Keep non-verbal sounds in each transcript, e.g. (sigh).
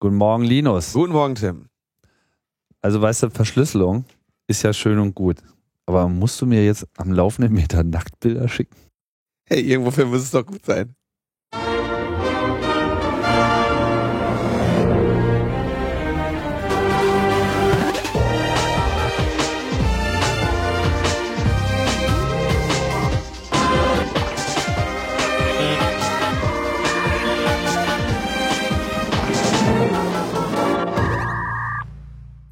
Guten Morgen, Linus. Guten Morgen, Tim. Also, weißt du, Verschlüsselung ist ja schön und gut. Aber musst du mir jetzt am laufenden Meter Nacktbilder schicken? Hey, irgendwofür muss es doch gut sein.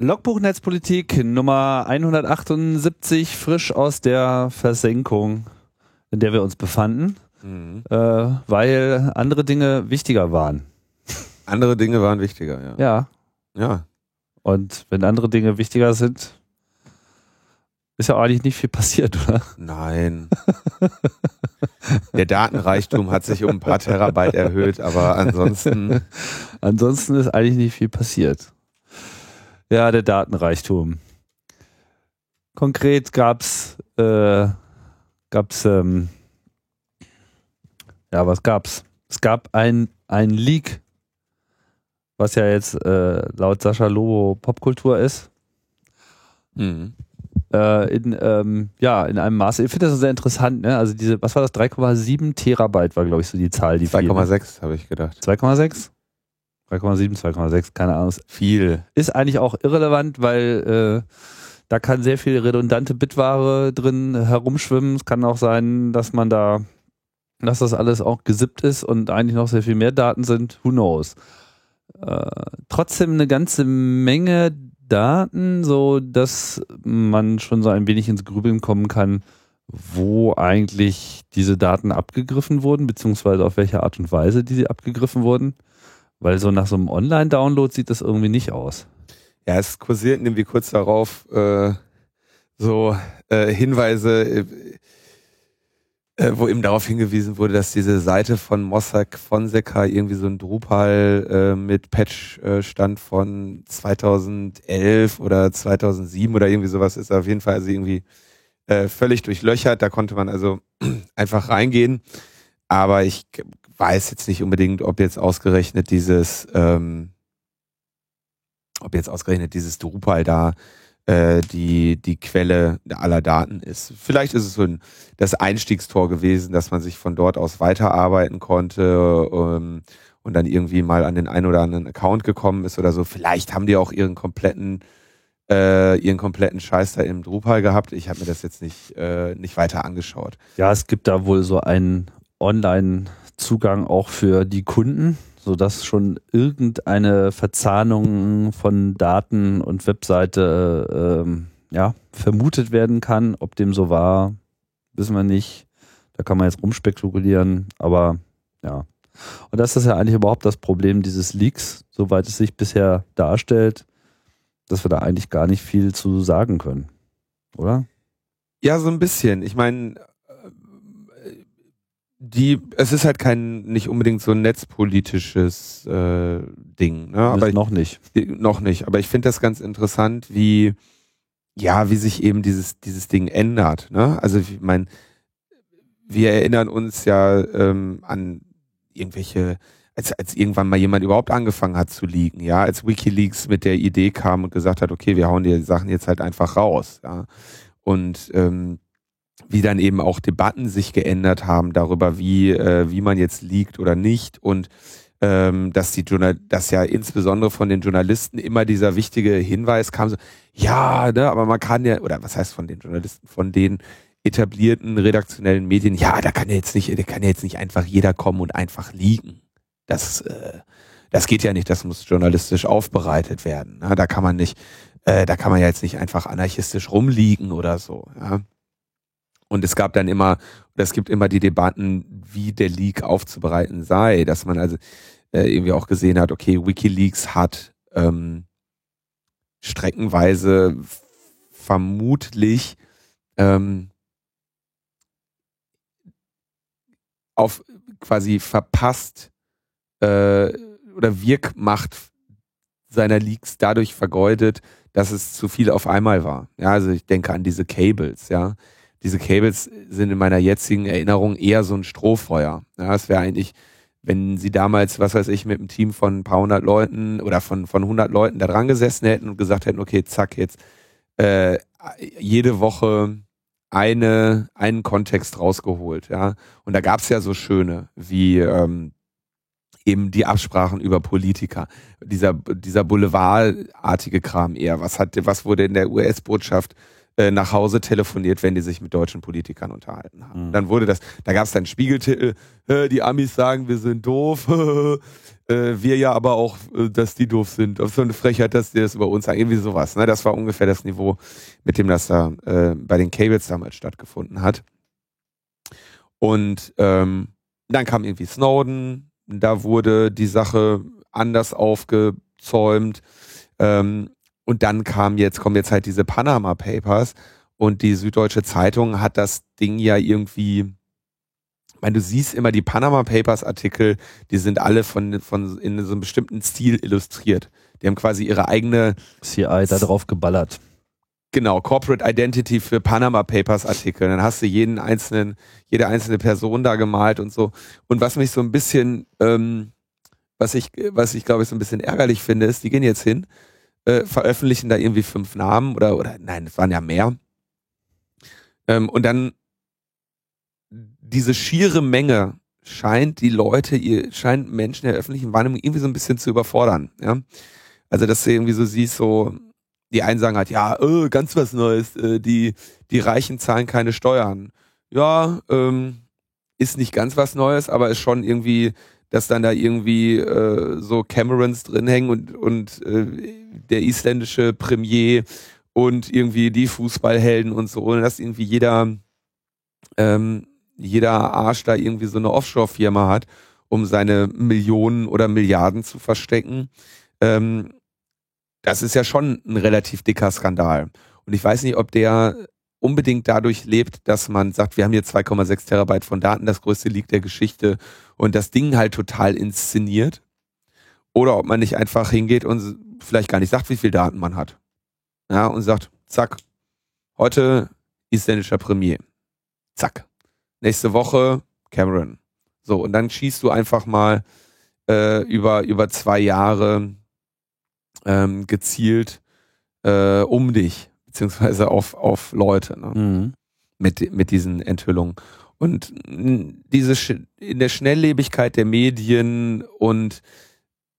Logbuch Netzpolitik Nummer 178, frisch aus der Versenkung, in der wir uns befanden, Mhm. äh, weil andere Dinge wichtiger waren. Andere Dinge waren wichtiger, ja. Ja. Ja. Und wenn andere Dinge wichtiger sind, ist ja eigentlich nicht viel passiert, oder? Nein. Der Datenreichtum hat sich um ein paar Terabyte erhöht, aber ansonsten. (laughs) Ansonsten ist eigentlich nicht viel passiert. Ja, der Datenreichtum. Konkret gab's, äh, gab's, ähm, ja, was gab's? Es gab ein, ein Leak, was ja jetzt äh, laut Sascha Lobo Popkultur ist. Mhm. Äh, in, ähm, ja, in einem Maße. Ich finde das sehr interessant, ne? Also diese, was war das? 3,7 Terabyte war, glaube ich, so die Zahl, die fiel, ne? 2,6 habe ich gedacht. 2,6? 3,7, 2,6, keine Ahnung. Viel. Ist eigentlich auch irrelevant, weil äh, da kann sehr viel redundante Bitware drin herumschwimmen. Es kann auch sein, dass man da, dass das alles auch gesippt ist und eigentlich noch sehr viel mehr Daten sind. Who knows? Äh, trotzdem eine ganze Menge Daten, so dass man schon so ein wenig ins Grübeln kommen kann, wo eigentlich diese Daten abgegriffen wurden, beziehungsweise auf welche Art und Weise die sie abgegriffen wurden. Weil so nach so einem Online-Download sieht das irgendwie nicht aus. Ja, es kursierten irgendwie kurz darauf äh, so äh, Hinweise, äh, äh, wo eben darauf hingewiesen wurde, dass diese Seite von Mossack Fonseca irgendwie so ein Drupal äh, mit Patch-Stand von 2011 oder 2007 oder irgendwie sowas ist auf jeden Fall also irgendwie äh, völlig durchlöchert. Da konnte man also (clears throat) einfach reingehen. Aber ich weiß jetzt nicht unbedingt, ob jetzt ausgerechnet dieses, ähm, ob jetzt ausgerechnet dieses Drupal da äh, die, die Quelle aller Daten ist. Vielleicht ist es so ein, das Einstiegstor gewesen, dass man sich von dort aus weiterarbeiten konnte ähm, und dann irgendwie mal an den einen oder anderen Account gekommen ist oder so. Vielleicht haben die auch ihren kompletten äh, ihren kompletten Scheiß da im Drupal gehabt. Ich habe mir das jetzt nicht, äh, nicht weiter angeschaut. Ja, es gibt da wohl so einen Online-Zugang auch für die Kunden, sodass schon irgendeine Verzahnung von Daten und Webseite ähm, ja, vermutet werden kann. Ob dem so war, wissen wir nicht. Da kann man jetzt rumspekulieren, aber ja. Und das ist ja eigentlich überhaupt das Problem dieses Leaks, soweit es sich bisher darstellt, dass wir da eigentlich gar nicht viel zu sagen können. Oder? Ja, so ein bisschen. Ich meine, die, es ist halt kein, nicht unbedingt so ein netzpolitisches äh, Ding, ne? Aber ich, noch nicht. noch nicht. Aber ich finde das ganz interessant, wie, ja, wie sich eben dieses, dieses Ding ändert, ne? Also, ich meine, wir erinnern uns ja ähm, an irgendwelche, als, als irgendwann mal jemand überhaupt angefangen hat zu liegen, ja, als WikiLeaks mit der Idee kam und gesagt hat, okay, wir hauen die Sachen jetzt halt einfach raus, ja. Und ähm, wie dann eben auch Debatten sich geändert haben darüber, wie, äh, wie man jetzt liegt oder nicht und ähm, dass die Journal dass ja insbesondere von den Journalisten immer dieser wichtige Hinweis kam, so, ja, ne, aber man kann ja, oder was heißt von den Journalisten, von den etablierten redaktionellen Medien, ja, da kann ja jetzt nicht, da kann ja jetzt nicht einfach jeder kommen und einfach liegen. Das, äh, das geht ja nicht, das muss journalistisch aufbereitet werden. Ne? Da kann man nicht, äh, da kann man ja jetzt nicht einfach anarchistisch rumliegen oder so. Ja? Und es gab dann immer, es gibt immer die Debatten, wie der Leak aufzubereiten sei, dass man also äh, irgendwie auch gesehen hat, okay, WikiLeaks hat ähm, streckenweise vermutlich ähm, auf quasi verpasst äh, oder Wirkmacht seiner Leaks dadurch vergeudet, dass es zu viel auf einmal war. Ja, also ich denke an diese Cables, ja. Diese Cables sind in meiner jetzigen Erinnerung eher so ein Strohfeuer. Ja, es wäre eigentlich wenn sie damals, was weiß ich, mit einem Team von ein paar hundert Leuten oder von, von 100 Leuten da dran gesessen hätten und gesagt hätten, okay, zack, jetzt äh, jede Woche eine, einen Kontext rausgeholt, ja. Und da gab's ja so schöne, wie ähm, eben die Absprachen über Politiker, dieser, dieser Boulevardartige Kram eher. Was hat, was wurde in der US-Botschaft äh, nach Hause telefoniert, wenn die sich mit deutschen Politikern unterhalten haben. Mhm. Dann wurde das, da gab es dann Spiegeltitel, äh, die Amis sagen, wir sind doof, (laughs) äh, wir ja aber auch, äh, dass die doof sind. Auf so eine Frechheit, dass die das über uns sagen, irgendwie sowas. Ne? Das war ungefähr das Niveau, mit dem das da äh, bei den Cables damals stattgefunden hat. Und ähm, dann kam irgendwie Snowden, da wurde die Sache anders aufgezäumt. Ähm, und dann kam jetzt, kommen jetzt halt diese Panama Papers und die Süddeutsche Zeitung hat das Ding ja irgendwie, ich meine, du siehst immer die Panama Papers Artikel, die sind alle von, von in so einem bestimmten Stil illustriert. Die haben quasi ihre eigene CI da drauf geballert. Genau, Corporate Identity für Panama Papers Artikel. Dann hast du jeden einzelnen, jede einzelne Person da gemalt und so. Und was mich so ein bisschen, ähm, was ich, was ich glaube ich so ein bisschen ärgerlich finde, ist, die gehen jetzt hin äh, veröffentlichen da irgendwie fünf Namen oder, oder nein, es waren ja mehr. Ähm, und dann diese schiere Menge scheint die Leute, ihr scheint Menschen der öffentlichen Wahrnehmung irgendwie so ein bisschen zu überfordern. Ja? Also, dass du irgendwie so siehst, so, die einen sagen halt, ja, oh, ganz was Neues, äh, die, die Reichen zahlen keine Steuern. Ja, ähm, ist nicht ganz was Neues, aber ist schon irgendwie dass dann da irgendwie äh, so Camerons drin hängen und, und äh, der isländische Premier und irgendwie die Fußballhelden und so, und dass irgendwie jeder, ähm, jeder Arsch da irgendwie so eine Offshore-Firma hat, um seine Millionen oder Milliarden zu verstecken. Ähm, das ist ja schon ein relativ dicker Skandal. Und ich weiß nicht, ob der unbedingt dadurch lebt, dass man sagt, wir haben hier 2,6 Terabyte von Daten, das größte Leak der Geschichte und das Ding halt total inszeniert. Oder ob man nicht einfach hingeht und vielleicht gar nicht sagt, wie viel Daten man hat. Ja, und sagt, zack, heute isländischer Premier. Zack. Nächste Woche Cameron. So, und dann schießt du einfach mal äh, über, über zwei Jahre ähm, gezielt äh, um dich beziehungsweise auf, auf Leute ne? mhm. mit, mit diesen Enthüllungen. Und diese in der Schnelllebigkeit der Medien und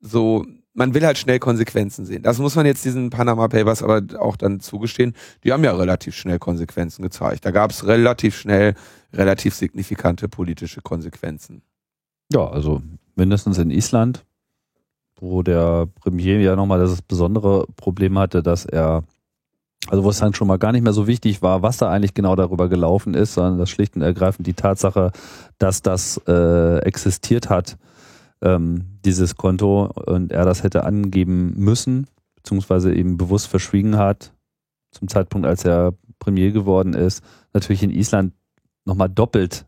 so, man will halt schnell Konsequenzen sehen. Das muss man jetzt diesen Panama Papers aber auch dann zugestehen. Die haben ja relativ schnell Konsequenzen gezeigt. Da gab es relativ schnell relativ signifikante politische Konsequenzen. Ja, also mindestens in Island, wo der Premier ja nochmal das besondere Problem hatte, dass er also wo es dann schon mal gar nicht mehr so wichtig war, was da eigentlich genau darüber gelaufen ist, sondern das schlicht und ergreifend die Tatsache, dass das äh, existiert hat, ähm, dieses Konto, und er das hätte angeben müssen, beziehungsweise eben bewusst verschwiegen hat, zum Zeitpunkt, als er Premier geworden ist, natürlich in Island nochmal doppelt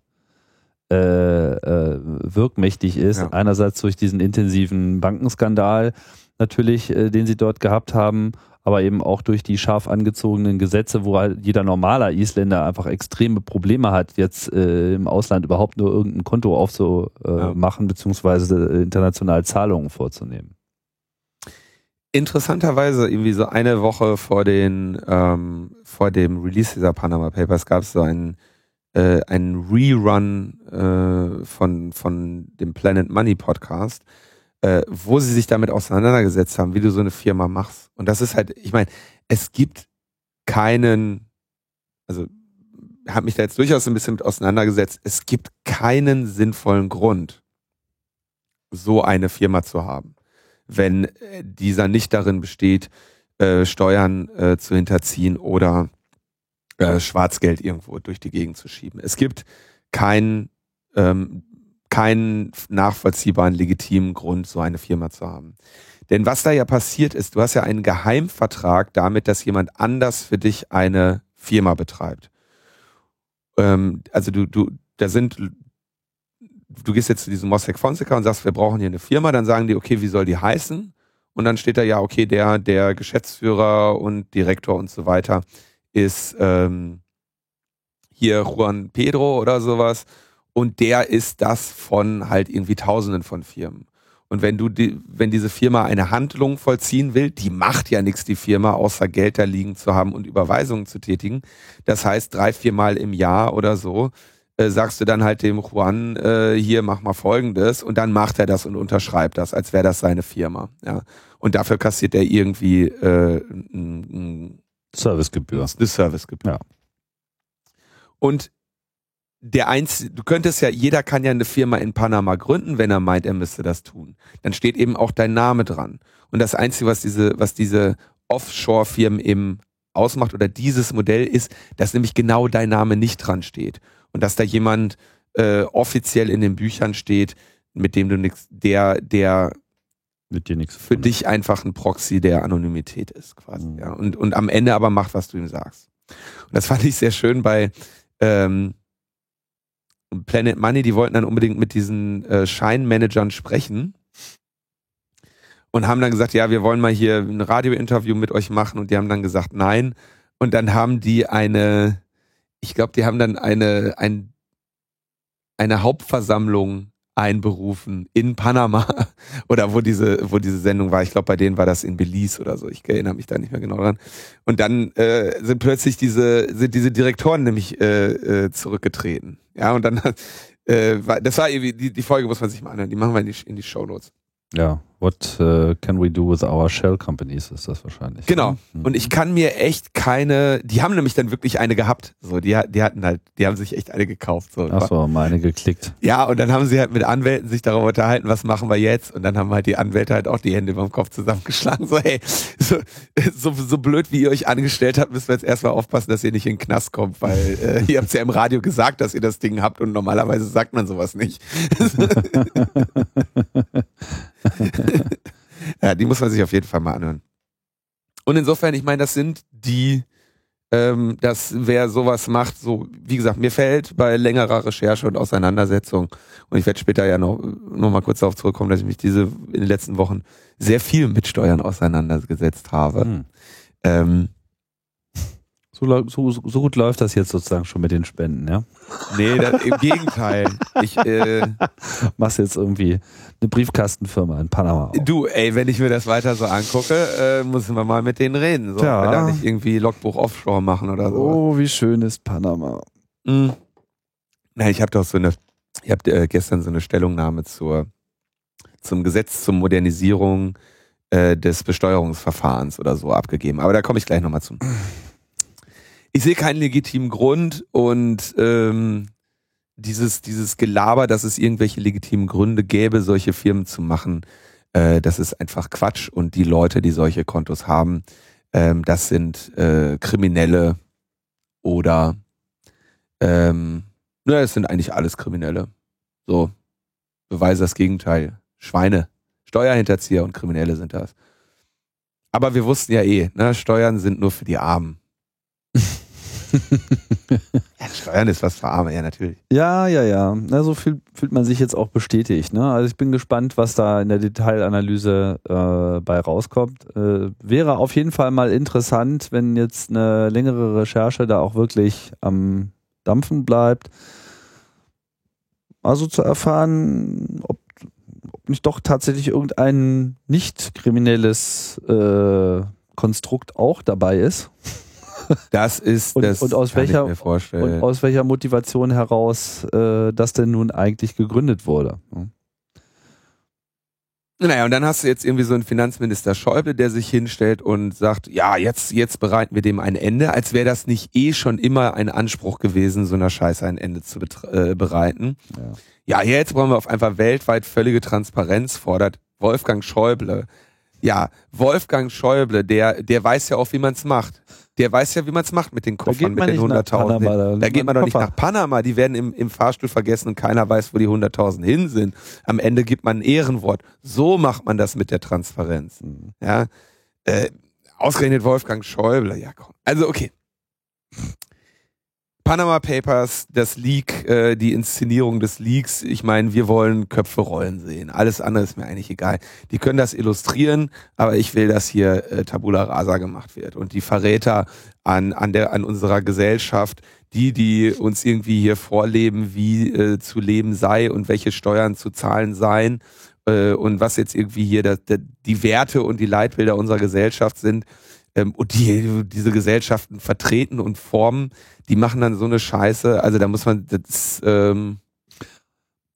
äh, äh, wirkmächtig ist. Ja. Einerseits durch diesen intensiven Bankenskandal natürlich, äh, den sie dort gehabt haben aber eben auch durch die scharf angezogenen Gesetze, wo halt jeder normaler Isländer einfach extreme Probleme hat, jetzt äh, im Ausland überhaupt nur irgendein Konto aufzumachen, äh, ja. beziehungsweise äh, international Zahlungen vorzunehmen. Interessanterweise, irgendwie so eine Woche vor den ähm, vor dem Release dieser Panama Papers gab es so einen äh, einen Rerun äh, von von dem Planet Money Podcast, äh, wo sie sich damit auseinandergesetzt haben, wie du so eine Firma machst. Und das ist halt, ich meine, es gibt keinen, also habe mich da jetzt durchaus ein bisschen mit auseinandergesetzt, es gibt keinen sinnvollen Grund, so eine Firma zu haben, wenn äh, dieser nicht darin besteht, äh, Steuern äh, zu hinterziehen oder äh, Schwarzgeld irgendwo durch die Gegend zu schieben. Es gibt keinen ähm, keinen nachvollziehbaren, legitimen Grund, so eine Firma zu haben. Denn was da ja passiert ist, du hast ja einen Geheimvertrag damit, dass jemand anders für dich eine Firma betreibt. Ähm, also du, du, da sind, du gehst jetzt zu diesem Mossack Fonseca und sagst, wir brauchen hier eine Firma, dann sagen die, okay, wie soll die heißen? Und dann steht da ja, okay, der, der Geschäftsführer und Direktor und so weiter ist ähm, hier Juan Pedro oder sowas und der ist das von halt irgendwie Tausenden von Firmen. Und wenn du die, wenn diese Firma eine Handlung vollziehen will, die macht ja nichts, die Firma, außer Geld da liegen zu haben und Überweisungen zu tätigen. Das heißt, drei, viermal im Jahr oder so äh, sagst du dann halt dem Juan, äh, hier mach mal folgendes und dann macht er das und unterschreibt das, als wäre das seine Firma. Ja. Und dafür kassiert er irgendwie äh, ein, ein Servicegebühr. Eine Servicegebühr. Ja. Und der eins, du könntest ja, jeder kann ja eine Firma in Panama gründen, wenn er meint, er müsste das tun. Dann steht eben auch dein Name dran. Und das Einzige, was diese, was diese Offshore-Firmen eben ausmacht oder dieses Modell ist, dass nämlich genau dein Name nicht dran steht. Und dass da jemand äh, offiziell in den Büchern steht, mit dem du nichts, der, der mit dir nichts für dich einfach ein Proxy der Anonymität ist, quasi. Mhm. Ja. Und, und am Ende aber macht, was du ihm sagst. Und das fand ich sehr schön bei ähm, Planet Money, die wollten dann unbedingt mit diesen äh, Scheinmanagern sprechen und haben dann gesagt, ja, wir wollen mal hier ein Radiointerview mit euch machen und die haben dann gesagt, nein. Und dann haben die eine, ich glaube, die haben dann eine, ein, eine Hauptversammlung einberufen in Panama (laughs) oder wo diese, wo diese Sendung war. Ich glaube, bei denen war das in Belize oder so. Ich erinnere mich da nicht mehr genau dran. Und dann äh, sind plötzlich diese, sind diese Direktoren nämlich äh, äh, zurückgetreten. Ja, und dann, (laughs) äh, war, das war irgendwie, die, die Folge muss man sich mal anhören. Die machen wir in die, in die Show Notes. Ja, what uh, can we do with our shell companies ist das wahrscheinlich. Genau. Mhm. Und ich kann mir echt keine, die haben nämlich dann wirklich eine gehabt. So, die, die hatten halt, die haben sich echt eine gekauft. So. Ach so, mal eine geklickt. Ja, und dann haben sie halt mit Anwälten sich darüber unterhalten, was machen wir jetzt? Und dann haben halt die Anwälte halt auch die Hände über dem Kopf zusammengeschlagen. So, hey, so, so, so blöd wie ihr euch angestellt habt, müssen wir jetzt erstmal aufpassen, dass ihr nicht in den Knast kommt, weil äh, ihr habt ja im Radio gesagt, dass ihr das Ding habt und normalerweise sagt man sowas nicht. (laughs) (laughs) ja, die muss man sich auf jeden Fall mal anhören. Und insofern, ich meine, das sind die, ähm, dass wer sowas macht, so, wie gesagt, mir fällt bei längerer Recherche und Auseinandersetzung, und ich werde später ja noch, noch mal kurz darauf zurückkommen, dass ich mich diese in den letzten Wochen sehr viel mit Steuern auseinandergesetzt habe. Hm. Ähm, so, so, so, gut läuft das jetzt sozusagen schon mit den Spenden, ja? Nee, das, im Gegenteil. Ich äh, (laughs) machst jetzt irgendwie eine Briefkastenfirma in Panama. Auf. Du, ey, wenn ich mir das weiter so angucke, äh, müssen wir mal mit denen reden. So, ja. da nicht irgendwie Logbuch Offshore machen oder so. Oh, wie schön ist Panama. Mhm. Na, ich habe doch so eine, ich habe äh, gestern so eine Stellungnahme zur zum Gesetz zur Modernisierung äh, des Besteuerungsverfahrens oder so abgegeben. Aber da komme ich gleich nochmal zu ich sehe keinen legitimen Grund und ähm, dieses, dieses Gelaber, dass es irgendwelche legitimen Gründe gäbe, solche Firmen zu machen, äh, das ist einfach Quatsch. Und die Leute, die solche Kontos haben, ähm, das sind äh, Kriminelle oder ähm, naja, es sind eigentlich alles Kriminelle. So, beweise das Gegenteil. Schweine, Steuerhinterzieher und Kriminelle sind das. Aber wir wussten ja eh, ne, Steuern sind nur für die Armen. (laughs) ja, Steuern ist was für Arme, ja, natürlich. Ja, ja, ja. Na, so fühlt, fühlt man sich jetzt auch bestätigt. Ne? Also ich bin gespannt, was da in der Detailanalyse äh, bei rauskommt. Äh, wäre auf jeden Fall mal interessant, wenn jetzt eine längere Recherche da auch wirklich am Dampfen bleibt. Also zu erfahren, ob, ob nicht doch tatsächlich irgendein nicht kriminelles äh, Konstrukt auch dabei ist. Das ist und, das und aus welcher und aus welcher Motivation heraus äh, das denn nun eigentlich gegründet wurde. Hm. Naja, und dann hast du jetzt irgendwie so einen Finanzminister Schäuble, der sich hinstellt und sagt, ja, jetzt, jetzt bereiten wir dem ein Ende, als wäre das nicht eh schon immer ein Anspruch gewesen, so einer Scheiße ein Ende zu äh, bereiten. Ja. ja, jetzt brauchen wir auf einfach weltweit völlige Transparenz, fordert Wolfgang Schäuble. Ja, Wolfgang Schäuble, der, der weiß ja auch, wie man es macht. Der weiß ja, wie man es macht mit den Koffern, mit den 100.000. Da, da geht man doch nicht nach Panama. Die werden im, im Fahrstuhl vergessen und keiner weiß, wo die 100.000 hin sind. Am Ende gibt man ein Ehrenwort. So macht man das mit der Transparenz. Mhm. Ja, äh, ausgerechnet Wolfgang Schäuble. Ja, komm. Also okay. Panama Papers, das Leak, äh, die Inszenierung des Leaks. Ich meine, wir wollen Köpfe rollen sehen. Alles andere ist mir eigentlich egal. Die können das illustrieren, aber ich will, dass hier äh, Tabula Rasa gemacht wird. Und die Verräter an, an, der, an unserer Gesellschaft, die, die uns irgendwie hier vorleben, wie äh, zu leben sei und welche Steuern zu zahlen seien äh, und was jetzt irgendwie hier das, der, die Werte und die Leitbilder unserer Gesellschaft sind ähm, und die diese Gesellschaften vertreten und formen, die machen dann so eine Scheiße. Also da muss man das ähm,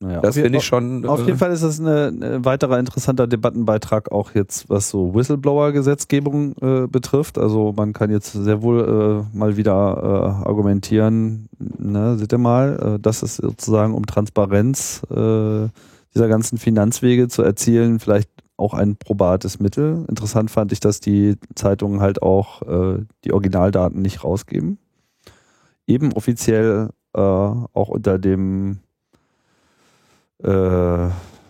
naja, das finde ich schon. Auf jeden äh, Fall ist das ein weiterer interessanter Debattenbeitrag auch jetzt, was so Whistleblower-Gesetzgebung äh, betrifft. Also man kann jetzt sehr wohl äh, mal wieder äh, argumentieren, ne, seht ihr mal, äh, dass es sozusagen um Transparenz äh, dieser ganzen Finanzwege zu erzielen, vielleicht auch ein probates Mittel. Interessant fand ich, dass die Zeitungen halt auch äh, die Originaldaten nicht rausgeben. Eben offiziell äh, auch unter dem äh,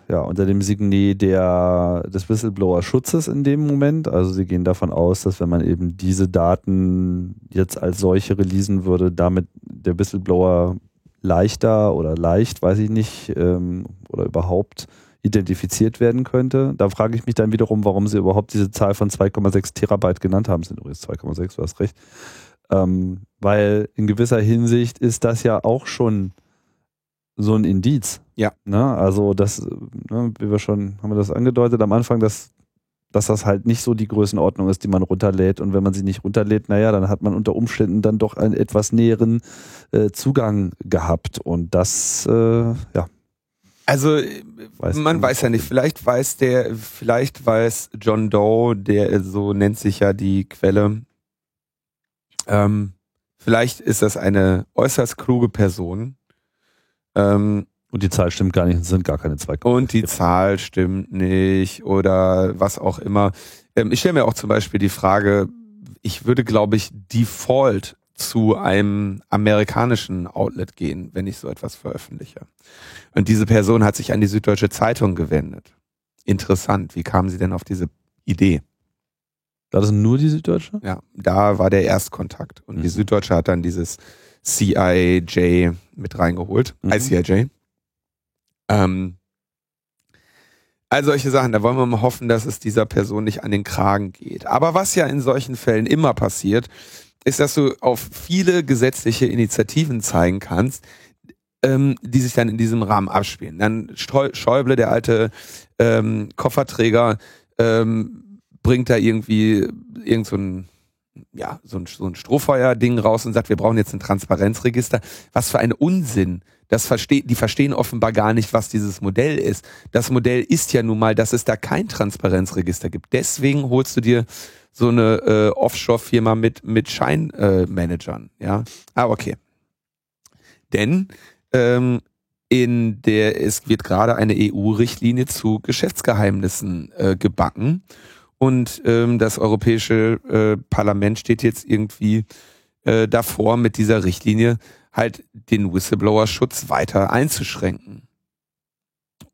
ja, unter dem Signet der, des Whistleblower-Schutzes in dem Moment. Also sie gehen davon aus, dass wenn man eben diese Daten jetzt als solche releasen würde, damit der Whistleblower leichter oder leicht, weiß ich nicht, ähm, oder überhaupt identifiziert werden könnte. Da frage ich mich dann wiederum, warum sie überhaupt diese Zahl von 2,6 Terabyte genannt haben. Sind übrigens 2,6, du hast recht. Ähm, weil in gewisser Hinsicht ist das ja auch schon so ein Indiz. Ja. Ne? Also das, ne, wie wir schon, haben wir das angedeutet am Anfang, dass, dass das halt nicht so die Größenordnung ist, die man runterlädt. Und wenn man sie nicht runterlädt, naja, dann hat man unter Umständen dann doch einen etwas näheren äh, Zugang gehabt. Und das, äh, ja, also weiß man weiß ja nicht, vielleicht weiß der, vielleicht weiß John Doe, der so nennt sich ja die Quelle, ähm, vielleicht ist das eine äußerst kluge Person. Ähm, und die Zahl stimmt gar nicht, es sind gar keine zwei. Und die Zahl stimmt nicht oder was auch immer. Ähm, ich stelle mir auch zum Beispiel die Frage, ich würde, glaube ich, Default zu einem amerikanischen Outlet gehen, wenn ich so etwas veröffentliche. Und diese Person hat sich an die Süddeutsche Zeitung gewendet. Interessant. Wie kam sie denn auf diese Idee? War das nur die Süddeutsche? Ja, da war der Erstkontakt. Und mhm. die Süddeutsche hat dann dieses CIJ mit reingeholt. Mhm. ICIJ. Ähm, all solche Sachen, da wollen wir mal hoffen, dass es dieser Person nicht an den Kragen geht. Aber was ja in solchen Fällen immer passiert, ist, dass du auf viele gesetzliche Initiativen zeigen kannst, ähm, die sich dann in diesem Rahmen abspielen. Dann Schäuble, der alte ähm, Kofferträger, ähm, bringt da irgendwie irgend so ein ja, so ein, so ein Strohfeuer-Ding raus und sagt, wir brauchen jetzt ein Transparenzregister. Was für ein Unsinn. Das versteht, die verstehen offenbar gar nicht, was dieses Modell ist. Das Modell ist ja nun mal, dass es da kein Transparenzregister gibt. Deswegen holst du dir so eine äh, Offshore-Firma mit, mit Scheinmanagern. Äh, ja, ah, okay. Denn ähm, in der, es wird gerade eine EU-Richtlinie zu Geschäftsgeheimnissen äh, gebacken. Und ähm, das Europäische äh, Parlament steht jetzt irgendwie äh, davor, mit dieser Richtlinie halt den Whistleblower-Schutz weiter einzuschränken.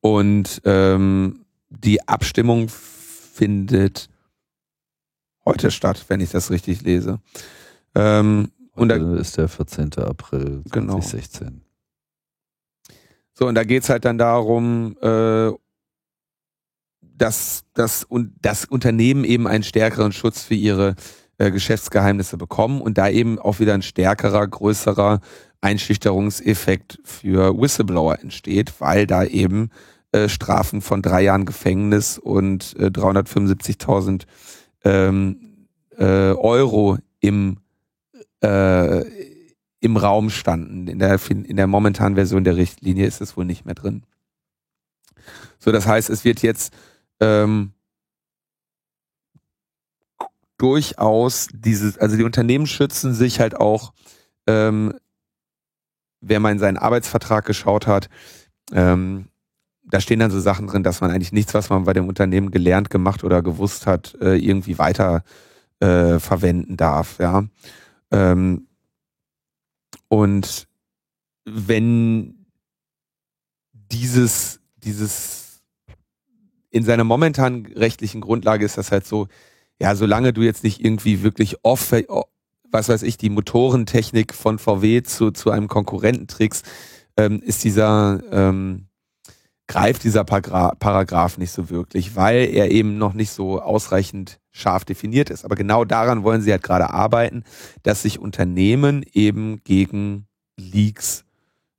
Und ähm, die Abstimmung findet heute statt, wenn ich das richtig lese. Ähm, und da ist der 14. April 2016. Genau. So, und da geht's halt dann darum, äh, dass, dass und das Unternehmen eben einen stärkeren Schutz für ihre äh, Geschäftsgeheimnisse bekommen und da eben auch wieder ein stärkerer, größerer Einschüchterungseffekt für Whistleblower entsteht, weil da eben äh, Strafen von drei Jahren Gefängnis und äh, 375.000 ähm, äh, Euro im, äh, im Raum standen. In der, in der momentanen Version der Richtlinie ist es wohl nicht mehr drin. So, das heißt, es wird jetzt ähm, durchaus dieses, also die Unternehmen schützen sich halt auch, ähm, wer mal in seinen Arbeitsvertrag geschaut hat, ähm, da stehen dann so Sachen drin, dass man eigentlich nichts, was man bei dem Unternehmen gelernt, gemacht oder gewusst hat, äh, irgendwie weiter äh, verwenden darf, ja. Ähm, und wenn dieses, dieses in seiner momentanen rechtlichen Grundlage ist das halt so, ja, solange du jetzt nicht irgendwie wirklich off was weiß ich, die Motorentechnik von VW zu, zu einem Konkurrenten trickst, ähm, ist dieser, ähm, greift dieser Paragra Paragraph nicht so wirklich, weil er eben noch nicht so ausreichend scharf definiert ist. Aber genau daran wollen sie halt gerade arbeiten, dass sich Unternehmen eben gegen Leaks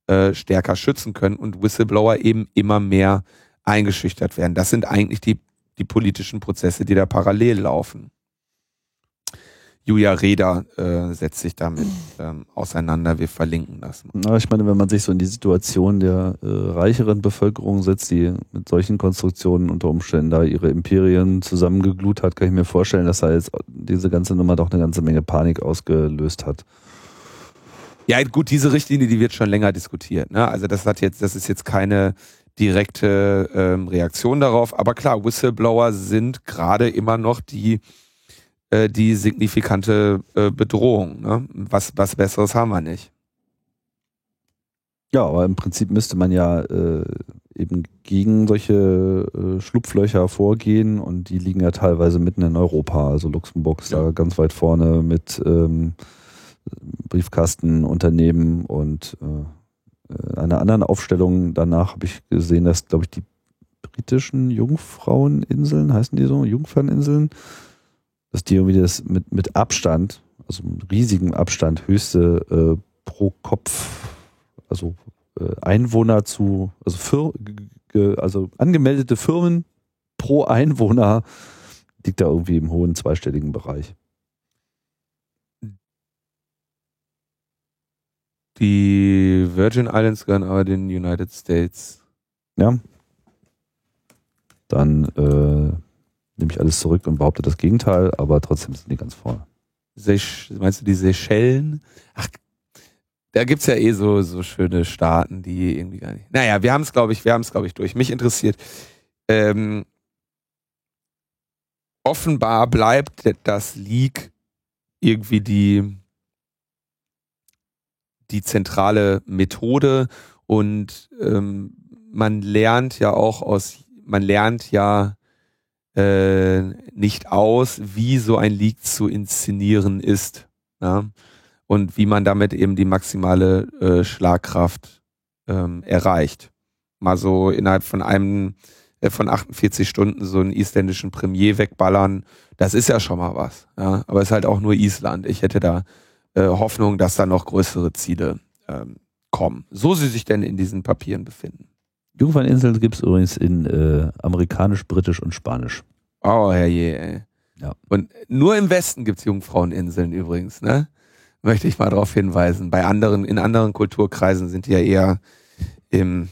äh, stärker schützen können und Whistleblower eben immer mehr eingeschüchtert werden. Das sind eigentlich die, die politischen Prozesse, die da parallel laufen. Julia Reda äh, setzt sich damit ähm, auseinander. Wir verlinken das. Na, ich meine, wenn man sich so in die Situation der äh, reicheren Bevölkerung setzt, die mit solchen Konstruktionen unter Umständen da ihre Imperien zusammengeglut hat, kann ich mir vorstellen, dass da jetzt diese ganze Nummer doch eine ganze Menge Panik ausgelöst hat. Ja, gut, diese Richtlinie, die wird schon länger diskutiert. Ne? Also das hat jetzt, das ist jetzt keine direkte ähm, Reaktion darauf. Aber klar, Whistleblower sind gerade immer noch die äh, die signifikante äh, Bedrohung. Ne? Was, was Besseres haben wir nicht. Ja, aber im Prinzip müsste man ja äh, eben gegen solche äh, Schlupflöcher vorgehen und die liegen ja teilweise mitten in Europa. Also Luxemburg ist ja. da ganz weit vorne mit ähm, Briefkastenunternehmen und äh, äh einer anderen Aufstellung danach habe ich gesehen, dass, glaube ich, die britischen Jungfraueninseln, heißen die so, Jungferninseln, dass die irgendwie das mit, mit Abstand, also mit riesigem Abstand, höchste äh, pro Kopf, also äh, Einwohner zu, also, Fir also angemeldete Firmen pro Einwohner liegt da irgendwie im hohen zweistelligen Bereich. Die Virgin Islands gehören aber den United States. Ja. Dann äh, nehme ich alles zurück und behaupte das Gegenteil, aber trotzdem sind die ganz vorne. Sech, meinst du die Seychellen? Ach, da gibt's ja eh so, so schöne Staaten, die irgendwie gar nicht. Naja, wir haben es, glaube ich, wir haben es, glaube ich, durch. Mich interessiert. Ähm, offenbar bleibt das Leak irgendwie die, die zentrale Methode und ähm, man lernt ja auch aus, man lernt ja äh, nicht aus, wie so ein Leak zu inszenieren ist. Ja? Und wie man damit eben die maximale äh, Schlagkraft ähm, erreicht. Mal so innerhalb von einem, äh, von 48 Stunden so einen isländischen Premier wegballern, das ist ja schon mal was. Ja? Aber es ist halt auch nur Island. Ich hätte da äh, Hoffnung, dass da noch größere Ziele ähm, kommen. So sie sich denn in diesen Papieren befinden. Jungferninseln gibt es übrigens in äh, amerikanisch, britisch und spanisch. Oh, herrje, ey. Ja. Und nur im Westen gibt es Jungfraueninseln übrigens, ne? Möchte ich mal darauf hinweisen. Bei anderen, in anderen Kulturkreisen sind die ja eher im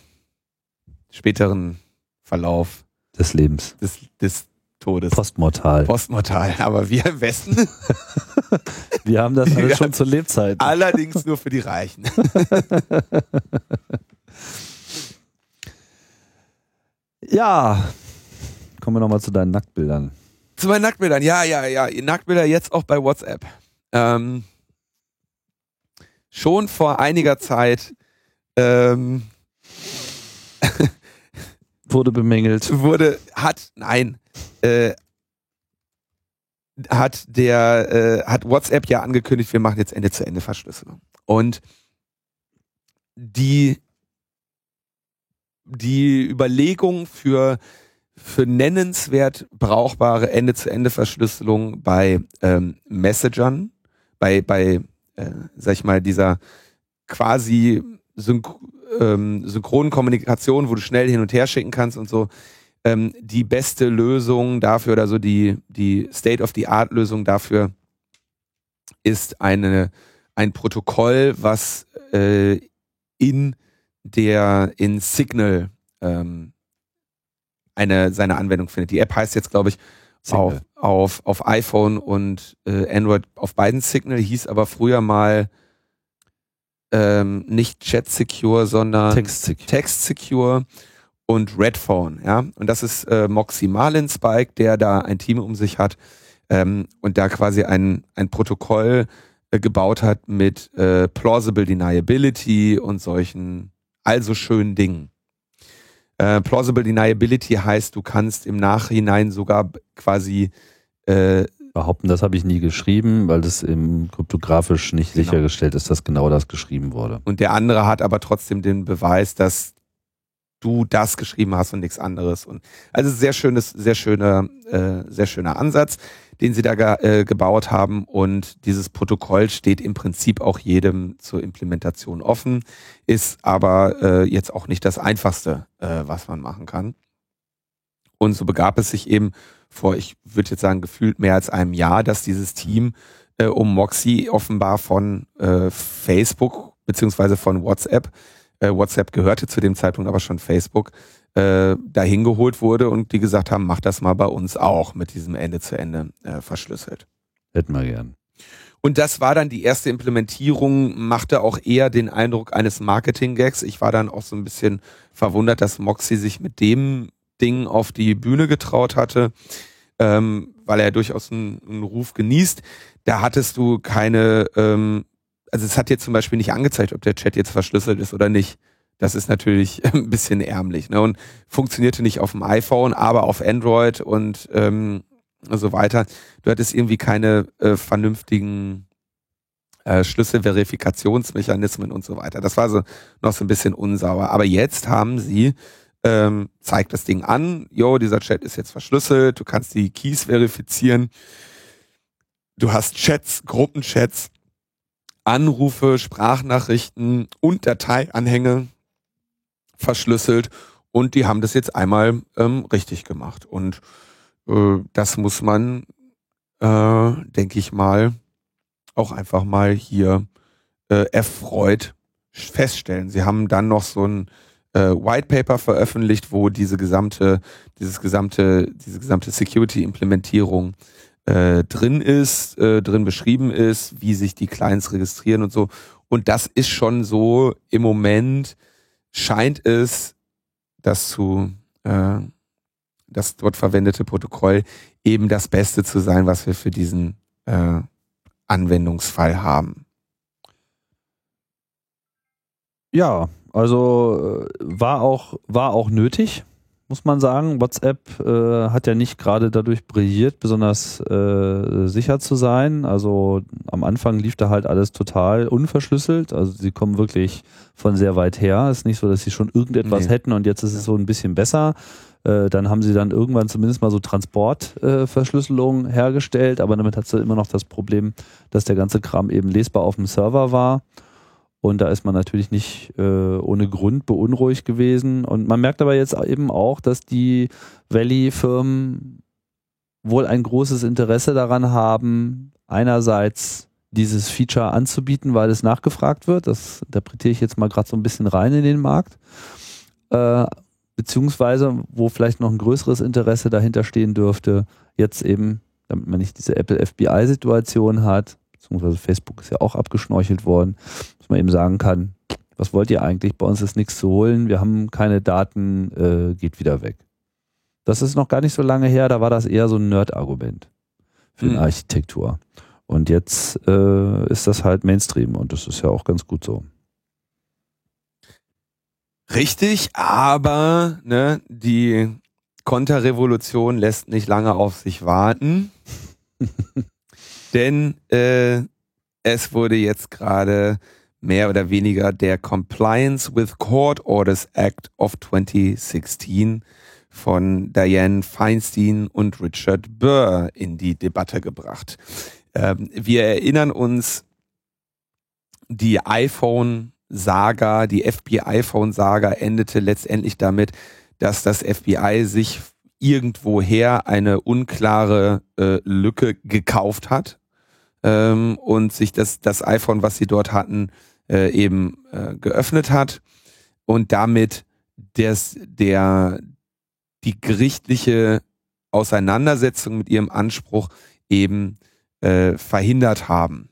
späteren Verlauf des Lebens. Des, des Todes. Postmortal. Postmortal. (laughs) Aber wir im Westen. (laughs) wir haben das alles (laughs) schon zur Lebzeit. Allerdings nur für die Reichen. Ja, kommen wir nochmal zu deinen Nacktbildern. Zu meinen Nacktbildern, ja, ja, ja. Nacktbilder jetzt auch bei WhatsApp. Ähm, schon vor einiger Zeit ähm, (laughs) wurde bemängelt. Wurde, hat, nein, äh, hat der, äh, hat WhatsApp ja angekündigt, wir machen jetzt Ende-zu-Ende-Verschlüsselung. Und die die Überlegung für, für nennenswert brauchbare Ende-zu-Ende-Verschlüsselung bei ähm, Messagern, bei, bei äh, sag ich mal, dieser quasi Synch ähm, synchronen Kommunikation, wo du schnell hin und her schicken kannst und so, ähm, die beste Lösung dafür oder so die, die State-of-the-Art-Lösung dafür ist eine, ein Protokoll, was äh, in der in Signal ähm, eine, seine Anwendung findet. Die App heißt jetzt, glaube ich, auf, auf, auf iPhone und äh, Android auf beiden Signal, hieß aber früher mal ähm, nicht Chat Secure, sondern Text Secure. Text Secure und Redphone, ja. Und das ist äh, Moxie Marlin Spike, der da ein Team um sich hat ähm, und da quasi ein, ein Protokoll äh, gebaut hat mit äh, Plausible Deniability und solchen also schönen Dingen. Äh, plausible Deniability heißt, du kannst im Nachhinein sogar quasi äh, behaupten, das habe ich nie geschrieben, weil das im kryptografisch nicht Genau. sichergestellt ist, dass genau das geschrieben wurde. Und der andere hat aber trotzdem den Beweis, dass du das geschrieben hast und nichts anderes. Und also sehr schönes, sehr schöner, äh, sehr schöner Ansatz, den sie da ge äh, gebaut haben. Und dieses Protokoll steht im Prinzip auch jedem zur Implementation offen, ist aber äh, jetzt auch nicht das einfachste, äh, was man machen kann. Und so begab es sich eben vor, ich würde jetzt sagen, gefühlt mehr als einem Jahr, dass dieses Team äh, um Moxie offenbar von äh, Facebook beziehungsweise von WhatsApp, äh, WhatsApp gehörte zu dem Zeitpunkt aber schon Facebook, äh, dahin geholt wurde und die gesagt haben, mach das mal bei uns auch mit diesem Ende zu Ende äh, verschlüsselt. Hätten wir gern. Und das war dann die erste Implementierung, machte auch eher den Eindruck eines Marketing-Gags. Ich war dann auch so ein bisschen verwundert, dass Moxie sich mit dem Ding auf die Bühne getraut hatte, ähm, weil er durchaus einen, einen Ruf genießt. Da hattest du keine, ähm, also es hat jetzt zum Beispiel nicht angezeigt, ob der Chat jetzt verschlüsselt ist oder nicht. Das ist natürlich (laughs) ein bisschen ärmlich ne? und funktionierte nicht auf dem iPhone, aber auf Android und ähm, so weiter. Du hattest irgendwie keine äh, vernünftigen äh, Schlüsselverifikationsmechanismen und so weiter. Das war so noch so ein bisschen unsauber. Aber jetzt haben sie ähm, zeigt das Ding an, jo, dieser Chat ist jetzt verschlüsselt, du kannst die Keys verifizieren, du hast Chats, Gruppenchats, Anrufe, Sprachnachrichten und Dateianhänge verschlüsselt und die haben das jetzt einmal ähm, richtig gemacht. Und äh, das muss man, äh, denke ich mal, auch einfach mal hier äh, erfreut feststellen. Sie haben dann noch so ein äh, White Paper veröffentlicht, wo diese gesamte, dieses gesamte, diese gesamte Security-Implementierung äh, drin ist, äh, drin beschrieben ist, wie sich die Clients registrieren und so. Und das ist schon so im Moment scheint es, das zu äh, das dort verwendete Protokoll eben das Beste zu sein, was wir für diesen äh, Anwendungsfall haben. Ja, also äh, war auch, war auch nötig, muss man sagen. WhatsApp äh, hat ja nicht gerade dadurch brilliert, besonders äh, sicher zu sein. Also am Anfang lief da halt alles total unverschlüsselt. Also sie kommen wirklich von sehr weit her. ist nicht so, dass sie schon irgendetwas Nee. hätten und jetzt ist es so ein bisschen besser. Äh, dann haben sie dann irgendwann zumindest mal so Transportverschlüsselung hergestellt, aber damit hat sie immer noch das Problem, dass der ganze Kram eben lesbar auf dem Server war. Und da ist man natürlich nicht äh, ohne Grund beunruhigt gewesen. Und man merkt aber jetzt eben auch, dass die Valley-Firmen wohl ein großes Interesse daran haben, einerseits dieses Feature anzubieten, weil es nachgefragt wird. Das interpretiere ich jetzt mal gerade so ein bisschen rein in den Markt. Äh, beziehungsweise, wo vielleicht noch ein größeres Interesse dahinter stehen dürfte, jetzt eben, damit man nicht diese Apple FBI-Situation hat, beziehungsweise Facebook ist ja auch abgeschnorchelt worden, dass man eben sagen kann, was wollt ihr eigentlich? Bei uns ist nichts zu holen, wir haben keine Daten, äh, geht wieder weg. Das ist noch gar nicht so lange her, da war das eher so ein Nerd-Argument für Mhm. Architektur. Und jetzt äh, ist das halt Mainstream und das ist ja auch ganz gut so. Richtig, aber ne, die Konterrevolution lässt nicht lange auf sich warten. (laughs) Denn äh, es wurde jetzt gerade mehr oder weniger der Compliance with Court Orders Act of 2016 von Diane Feinstein und Richard Burr in die Debatte gebracht. Ähm, wir erinnern uns, die iPhone-Saga, die FBI-Phone-Saga endete letztendlich damit, dass das FBI sich irgendwoher eine unklare äh, Lücke gekauft hat ähm, und sich das, das iPhone, was sie dort hatten, äh, eben äh, geöffnet hat und damit des, der, die gerichtliche Auseinandersetzung mit ihrem Anspruch eben äh, verhindert haben,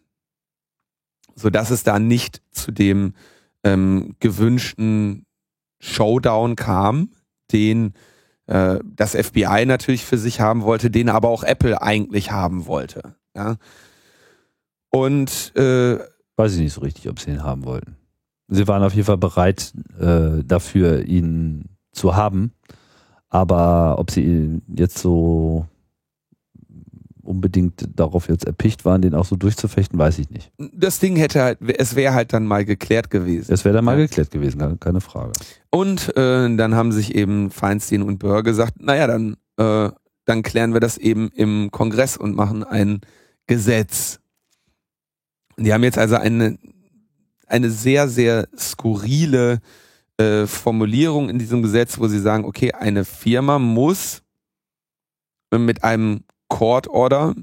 sodass es da nicht zu dem ähm, gewünschten Showdown kam, den äh, das FBI natürlich für sich haben wollte, den aber auch Apple eigentlich haben wollte. Ja? Und äh, Weiß ich nicht so richtig, ob sie ihn haben wollten. Sie waren auf jeden Fall bereit äh, dafür, ihn zu haben. Aber ob sie ihn jetzt so unbedingt darauf jetzt erpicht waren, den auch so durchzufechten, weiß ich nicht. Das Ding hätte halt, es wäre halt dann mal geklärt gewesen. Es wäre dann mal ja. geklärt gewesen, keine Frage. Und äh, dann haben sich eben Feinstein und Burr gesagt, naja, dann, äh, dann klären wir das eben im Kongress und machen ein Gesetz. Die haben jetzt also eine, eine sehr, sehr skurrile äh, Formulierung in diesem Gesetz, wo sie sagen, okay, eine Firma muss mit einem Court Order,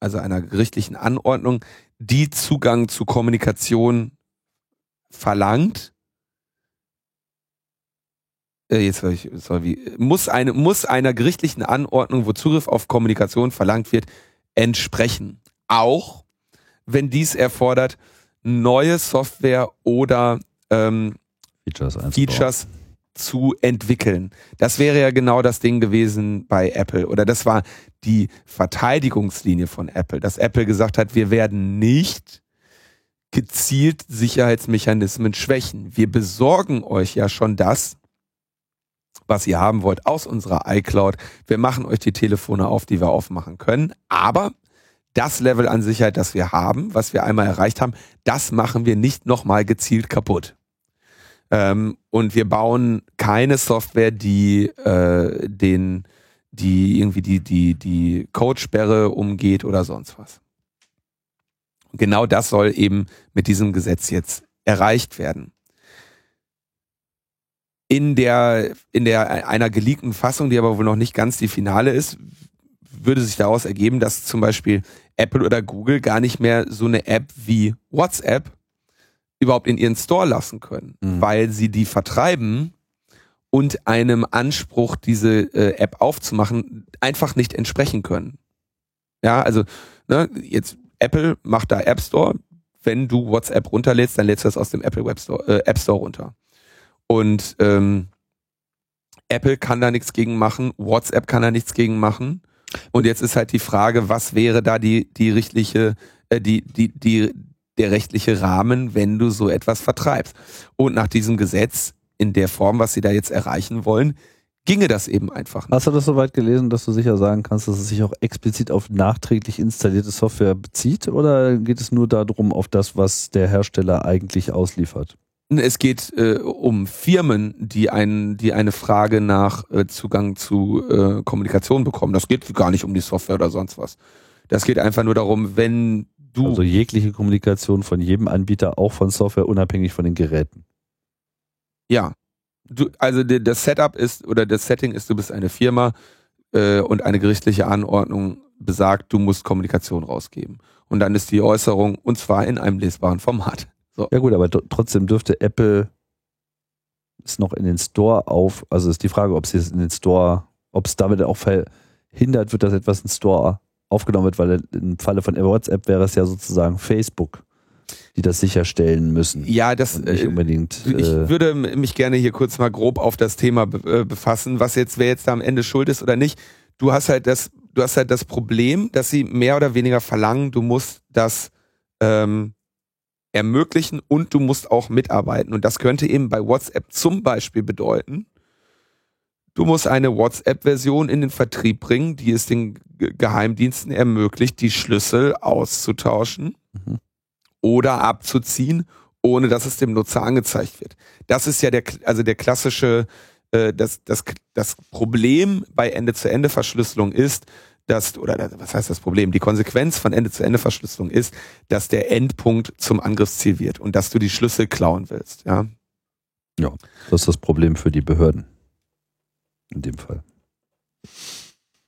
also einer gerichtlichen Anordnung, die Zugang zu Kommunikation verlangt. Äh, jetzt ich, sorry, muss eine muss einer gerichtlichen Anordnung, wo Zugriff auf Kommunikation verlangt wird, entsprechen. Auch wenn dies erfordert, neue Software oder ähm, Features, Features zu entwickeln. Das wäre ja genau das Ding gewesen bei Apple oder das war die Verteidigungslinie von Apple, dass Apple gesagt hat, wir werden nicht gezielt Sicherheitsmechanismen schwächen. Wir besorgen euch ja schon das, was ihr haben wollt aus unserer iCloud. Wir machen euch die Telefone auf, die wir aufmachen können, aber das Level an Sicherheit, das wir haben, was wir einmal erreicht haben, das machen wir nicht nochmal gezielt kaputt. Ähm, und wir bauen keine Software, die äh, den, die irgendwie die, die, die Codesperre umgeht oder sonst was. genau das soll eben mit diesem Gesetz jetzt erreicht werden. In der, in der einer geleakten Fassung, die aber wohl noch nicht ganz die finale ist, würde sich daraus ergeben, dass zum Beispiel Apple oder Google gar nicht mehr so eine App wie WhatsApp überhaupt in ihren Store lassen können, mhm. weil sie die vertreiben und einem Anspruch, diese äh, App aufzumachen, einfach nicht entsprechen können. Ja, also ne, jetzt Apple macht da App Store. Wenn du WhatsApp runterlädst, dann lädst du das aus dem Apple Web Store, äh, App Store runter. Und ähm, Apple kann da nichts gegen machen, WhatsApp kann da nichts gegen machen. Und jetzt ist halt die Frage, was wäre da die die richtliche, äh, die die die der rechtliche Rahmen, wenn du so etwas vertreibst. Und nach diesem Gesetz in der Form, was sie da jetzt erreichen wollen, ginge das eben einfach nicht. Hast du das soweit gelesen, dass du sicher sagen kannst, dass es sich auch explizit auf nachträglich installierte Software bezieht oder geht es nur darum, auf das, was der Hersteller eigentlich ausliefert? Es geht äh, um Firmen, die, ein, die eine Frage nach äh, Zugang zu äh, Kommunikation bekommen. Das geht gar nicht um die Software oder sonst was. Das geht einfach nur darum, wenn Du. Also jegliche Kommunikation von jedem Anbieter, auch von Software, unabhängig von den Geräten. Ja. Du, also das Setup ist oder das Setting ist, du bist eine Firma äh, und eine gerichtliche Anordnung besagt, du musst Kommunikation rausgeben. Und dann ist die Äußerung, und zwar in einem lesbaren Format. So. Ja gut, aber trotzdem dürfte Apple es noch in den Store auf, also ist die Frage, ob sie es in den Store, ob es damit auch verhindert wird, dass etwas in den Store aufgenommen wird, weil im Falle von WhatsApp wäre es ja sozusagen Facebook, die das sicherstellen müssen. Ja, das nicht äh, unbedingt. Ich äh, würde mich gerne hier kurz mal grob auf das Thema äh, befassen, was jetzt wer jetzt da am Ende schuld ist oder nicht. Du hast halt das, du hast halt das Problem, dass sie mehr oder weniger verlangen, du musst das ähm, ermöglichen und du musst auch mitarbeiten. Und das könnte eben bei WhatsApp zum Beispiel bedeuten, Du musst eine WhatsApp-Version in den Vertrieb bringen, die es den Geheimdiensten ermöglicht, die Schlüssel auszutauschen mhm. oder abzuziehen, ohne dass es dem Nutzer angezeigt wird. Das ist ja der, also der klassische, äh, das, das, das Problem bei Ende-zu-Ende-Verschlüsselung ist, dass, oder was heißt das Problem? Die Konsequenz von Ende-zu-Ende-Verschlüsselung ist, dass der Endpunkt zum Angriffsziel wird und dass du die Schlüssel klauen willst, ja. Ja, das ist das Problem für die Behörden in dem Fall.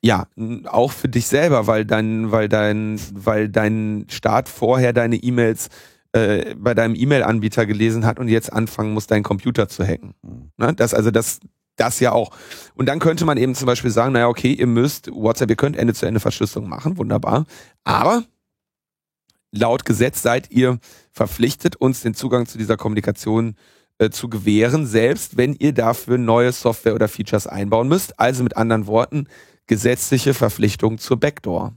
Ja, auch für dich selber, weil dein, weil dein, weil dein Staat vorher deine E-Mails äh, bei deinem E-Mail-Anbieter gelesen hat und jetzt anfangen muss, deinen Computer zu hacken. Mhm. Ne? Das, also das, das ja auch. Und dann könnte man eben zum Beispiel sagen, naja, okay, ihr müsst WhatsApp, ihr könnt Ende-zu-Ende-Verschlüsselung machen, wunderbar. Aber laut Gesetz seid ihr verpflichtet, uns den Zugang zu dieser Kommunikation äh, zu gewähren, selbst wenn ihr dafür neue Software oder Features einbauen müsst. Also mit anderen Worten, gesetzliche Verpflichtung zur Backdoor.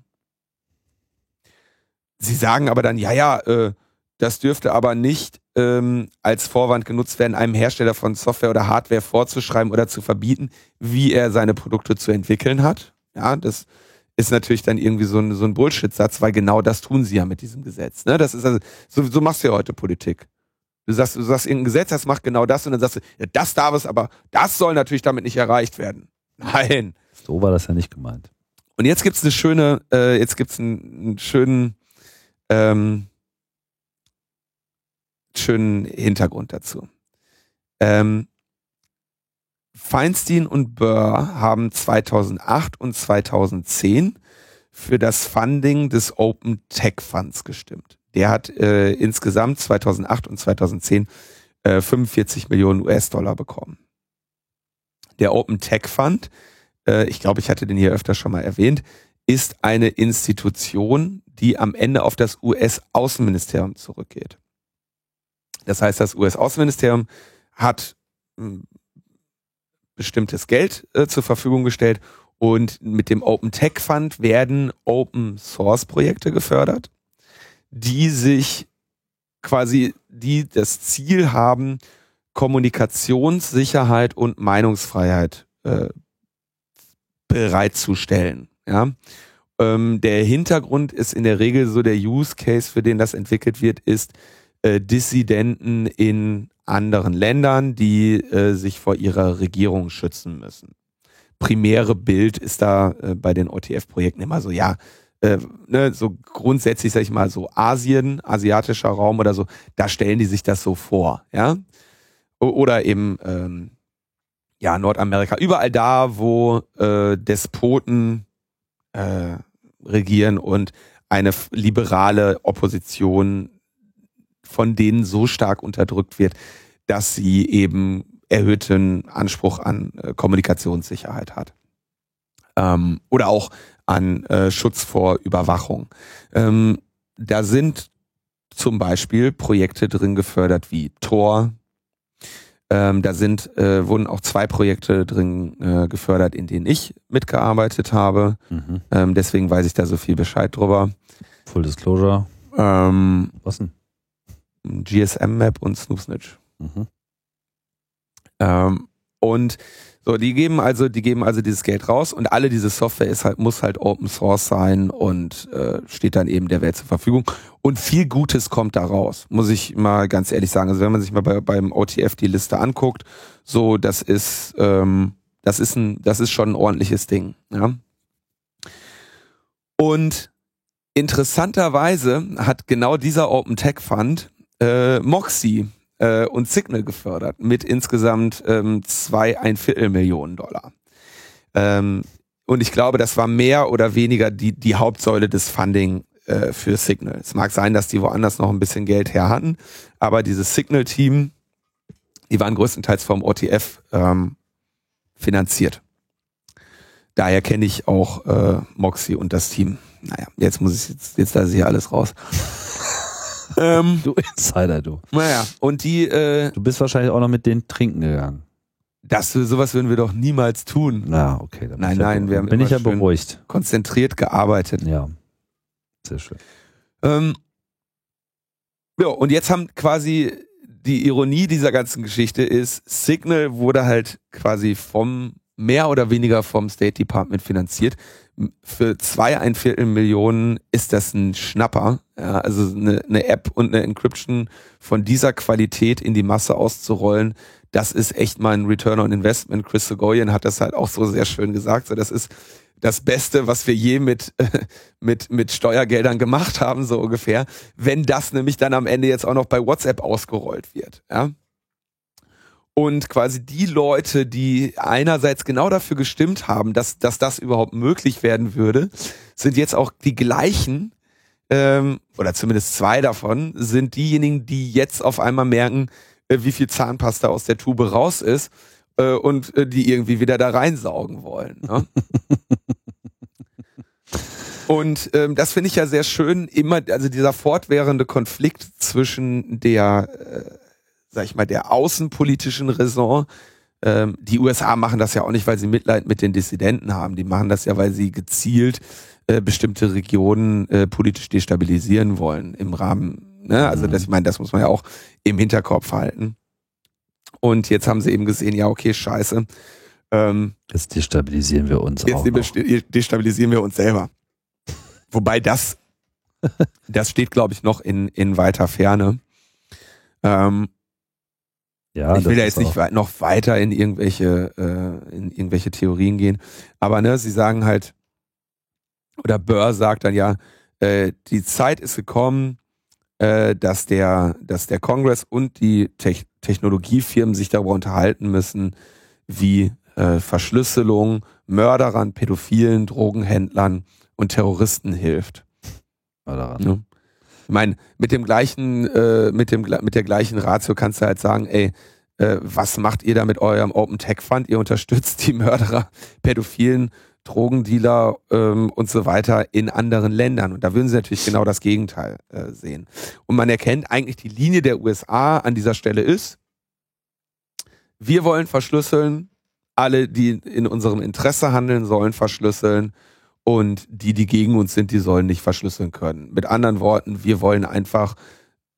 Sie sagen aber dann, ja, ja, äh, das dürfte aber nicht ähm, als Vorwand genutzt werden, einem Hersteller von Software oder Hardware vorzuschreiben oder zu verbieten, wie er seine Produkte zu entwickeln hat. Ja, das ist natürlich dann irgendwie so ein, so ein Bullshit-Satz, weil genau das tun sie ja mit diesem Gesetz. Ne? Das ist also, so, so machst du ja heute Politik. Du sagst, du sagst irgendein Gesetz, das macht genau das und dann sagst du, ja, das darf es, aber das soll natürlich damit nicht erreicht werden. Nein. So war das ja nicht gemeint. Und jetzt gibt's eine schöne, äh, jetzt gibt's einen, einen schönen, ähm, schönen Hintergrund dazu. Ähm, Feinstein und Burr haben 2008 und 2010 für das Funding des Open Tech Funds gestimmt. Der hat äh, insgesamt 2008 und 2010 äh, 45 Millionen US-Dollar bekommen. Der Open Tech Fund, äh, ich glaube, ich hatte den hier öfter schon mal erwähnt, ist eine Institution, die am Ende auf das US-Außenministerium zurückgeht. Das heißt, das US-Außenministerium hat hm, bestimmtes Geld äh, zur Verfügung gestellt und mit dem Open Tech Fund werden Open Source Projekte gefördert, die sich quasi, die das Ziel haben, Kommunikationssicherheit und Meinungsfreiheit äh, bereitzustellen. Ja? Ähm, der Hintergrund ist in der Regel so der Use Case, für den das entwickelt wird, ist äh, Dissidenten in anderen Ländern, die äh, sich vor ihrer Regierung schützen müssen. Primäre Bild ist da äh, bei den OTF-Projekten immer so, ja, äh, ne, so grundsätzlich, sag ich mal, so Asien, asiatischer Raum oder so, da stellen die sich das so vor, ja. Oder eben ähm, ja, Nordamerika, überall da, wo äh, Despoten äh, regieren und eine liberale Opposition von denen so stark unterdrückt wird, dass sie eben erhöhten Anspruch an äh, Kommunikationssicherheit hat. Ähm, oder auch an äh, Schutz vor Überwachung. Ähm, da sind zum Beispiel Projekte drin gefördert wie Tor. Ähm, da sind, äh, wurden auch zwei Projekte drin äh, gefördert, in denen ich mitgearbeitet habe. Mhm. Ähm, deswegen weiß ich da so viel Bescheid drüber. Full Disclosure. Ähm, Was denn? GSM-Map und Snoopsnitch. Mhm. Ähm, und so, die geben also, die geben also dieses Geld raus und alle diese Software ist halt, muss halt Open Source sein und äh, steht dann eben der Welt zur Verfügung. Und viel Gutes kommt da raus, muss ich mal ganz ehrlich sagen. Also wenn man sich mal bei, beim OTF die Liste anguckt, so, das ist, ähm, das ist ein, das ist schon ein ordentliches Ding. Ja? Und interessanterweise hat genau dieser Open Tech Fund äh, Moxie äh, und Signal gefördert mit insgesamt ähm, zwei ein Viertel Millionen Dollar. Ähm, und ich glaube, das war mehr oder weniger die, die Hauptsäule des Funding äh, für Signal. Es mag sein, dass die woanders noch ein bisschen Geld her hatten, aber dieses Signal-Team, die waren größtenteils vom OTF ähm, finanziert. Daher kenne ich auch äh, Moxie und das Team. Naja, jetzt muss ich jetzt, jetzt lasse ich hier alles raus. Ähm, du Insider, du. Naja, und die. Äh, du bist wahrscheinlich auch noch mit denen trinken gegangen. Das, sowas würden wir doch niemals tun. Na, okay. Dann nein, nein, ja, wir haben bin ich ja beruhigt. Konzentriert gearbeitet. Ja. Sehr schön. Ähm, ja, und jetzt haben quasi die Ironie dieser ganzen Geschichte ist, Signal wurde halt quasi vom, mehr oder weniger vom State Department finanziert für zwei ein Viertel Millionen ist das ein Schnapper. Ja, also eine, eine App und eine Encryption von dieser Qualität in die Masse auszurollen, das ist echt mal ein Return on Investment. Chris Segoyen hat das halt auch so sehr schön gesagt. So, das ist das Beste, was wir je mit, (laughs) mit, mit Steuergeldern gemacht haben, so ungefähr. Wenn das nämlich dann am Ende jetzt auch noch bei WhatsApp ausgerollt wird. Ja. Und quasi die Leute, die einerseits genau dafür gestimmt haben, dass, dass das überhaupt möglich werden würde, sind jetzt auch die gleichen, ähm, oder zumindest zwei davon, sind diejenigen, die jetzt auf einmal merken, äh, wie viel Zahnpasta aus der Tube raus ist äh, und äh, die irgendwie wieder da reinsaugen wollen. Ne? (laughs) Und ähm, das finde ich ja sehr schön, immer, also dieser fortwährende Konflikt zwischen der äh, sag ich mal, der außenpolitischen Raison. Ähm, die USA machen das ja auch nicht, weil sie Mitleid mit den Dissidenten haben. Die machen das ja, weil sie gezielt äh, bestimmte Regionen äh, politisch destabilisieren wollen im Rahmen. Ne? Also das, ich meine, das muss man ja auch im Hinterkopf halten. Und jetzt haben sie eben gesehen, ja, okay, scheiße. Ähm, jetzt destabilisieren wir uns jetzt auch. Jetzt destabilisieren wir uns selber. Wobei das, (laughs) das steht, glaube ich, noch in, in weiter Ferne. Ähm, ja, ich will da jetzt nicht noch weiter in irgendwelche, äh, in irgendwelche Theorien gehen. Aber ne, sie sagen halt, oder Burr sagt dann ja, äh, die Zeit ist gekommen, äh, dass der, dass der Kongress und die Te Technologiefirmen sich darüber unterhalten müssen, wie äh, Verschlüsselung Mörderern, Pädophilen, Drogenhändlern und Terroristen hilft. Mörderern. Ja. Ich meine, mit dem gleichen, äh, mit dem mit der gleichen Ratio kannst du halt sagen, ey, äh, was macht ihr da mit eurem Open Tech Fund? Ihr unterstützt die Mörderer, Pädophilen, Drogendealer ähm, und so weiter in anderen Ländern. Und da würden sie natürlich genau das Gegenteil äh, sehen. Und man erkennt eigentlich die Linie der USA an dieser Stelle ist, wir wollen verschlüsseln, alle, die in unserem Interesse handeln, sollen verschlüsseln und die, die gegen uns sind, die sollen nicht verschlüsseln können. Mit anderen Worten, wir wollen einfach,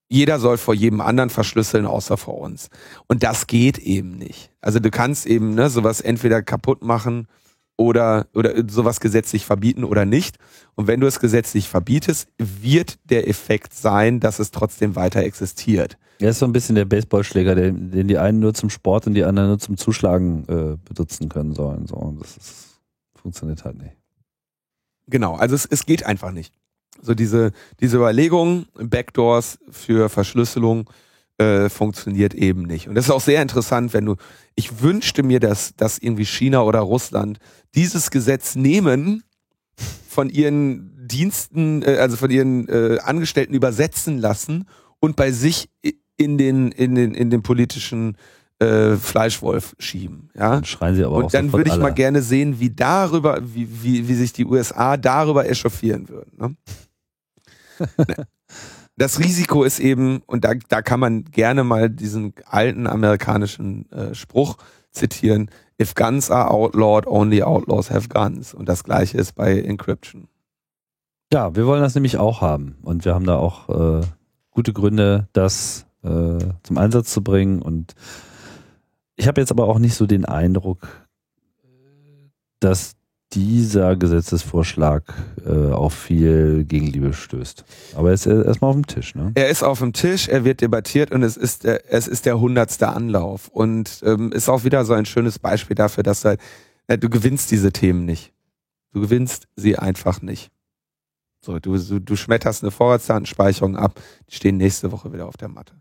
jeder soll vor jedem anderen verschlüsseln, außer vor uns. Und das geht eben nicht. Also du kannst eben ne, sowas entweder kaputt machen oder, oder sowas gesetzlich verbieten oder nicht. Und wenn du es gesetzlich verbietest, wird der Effekt sein, dass es trotzdem weiter existiert. Er ist so ein bisschen der Baseballschläger, den, den die einen nur zum Sport und die anderen nur zum Zuschlagen äh, benutzen können sollen. So, und das ist, funktioniert halt nicht. Genau, also es, es geht einfach nicht. So diese, diese Überlegung, Backdoors für Verschlüsselung äh, funktioniert eben nicht. Und das ist auch sehr interessant, wenn du, ich wünschte mir, dass, dass irgendwie China oder Russland dieses Gesetz nehmen, von ihren Diensten, äh, also von ihren äh, Angestellten übersetzen lassen und bei sich in den, in den, in den politischen äh, Fleischwolf schieben. Ja? Dann schreien sie aber Und dann würde ich alle. mal gerne sehen, wie darüber, wie, wie, wie sich die USA darüber echauffieren würden. Ne? (laughs) das Risiko ist eben, und da, da kann man gerne mal diesen alten amerikanischen äh, Spruch zitieren, if guns are outlawed, only outlaws have guns. Und das gleiche ist bei Encryption. Ja, wir wollen das nämlich auch haben. Und wir haben da auch äh, gute Gründe, das äh, zum Einsatz zu bringen. Und ich habe jetzt aber auch nicht so den Eindruck, dass dieser Gesetzesvorschlag äh, auf viel Gegenliebe stößt. Aber er ist erstmal auf dem Tisch. Ne? Er ist auf dem Tisch, er wird debattiert und es ist, der, es ist der hundertste Anlauf. Und ähm, ist auch wieder so ein schönes Beispiel dafür, dass du, halt, äh, du gewinnst diese Themen nicht. Du gewinnst sie einfach nicht. So, du, du schmetterst eine Vorratsdatenspeicherung ab, die stehen nächste Woche wieder auf der Matte.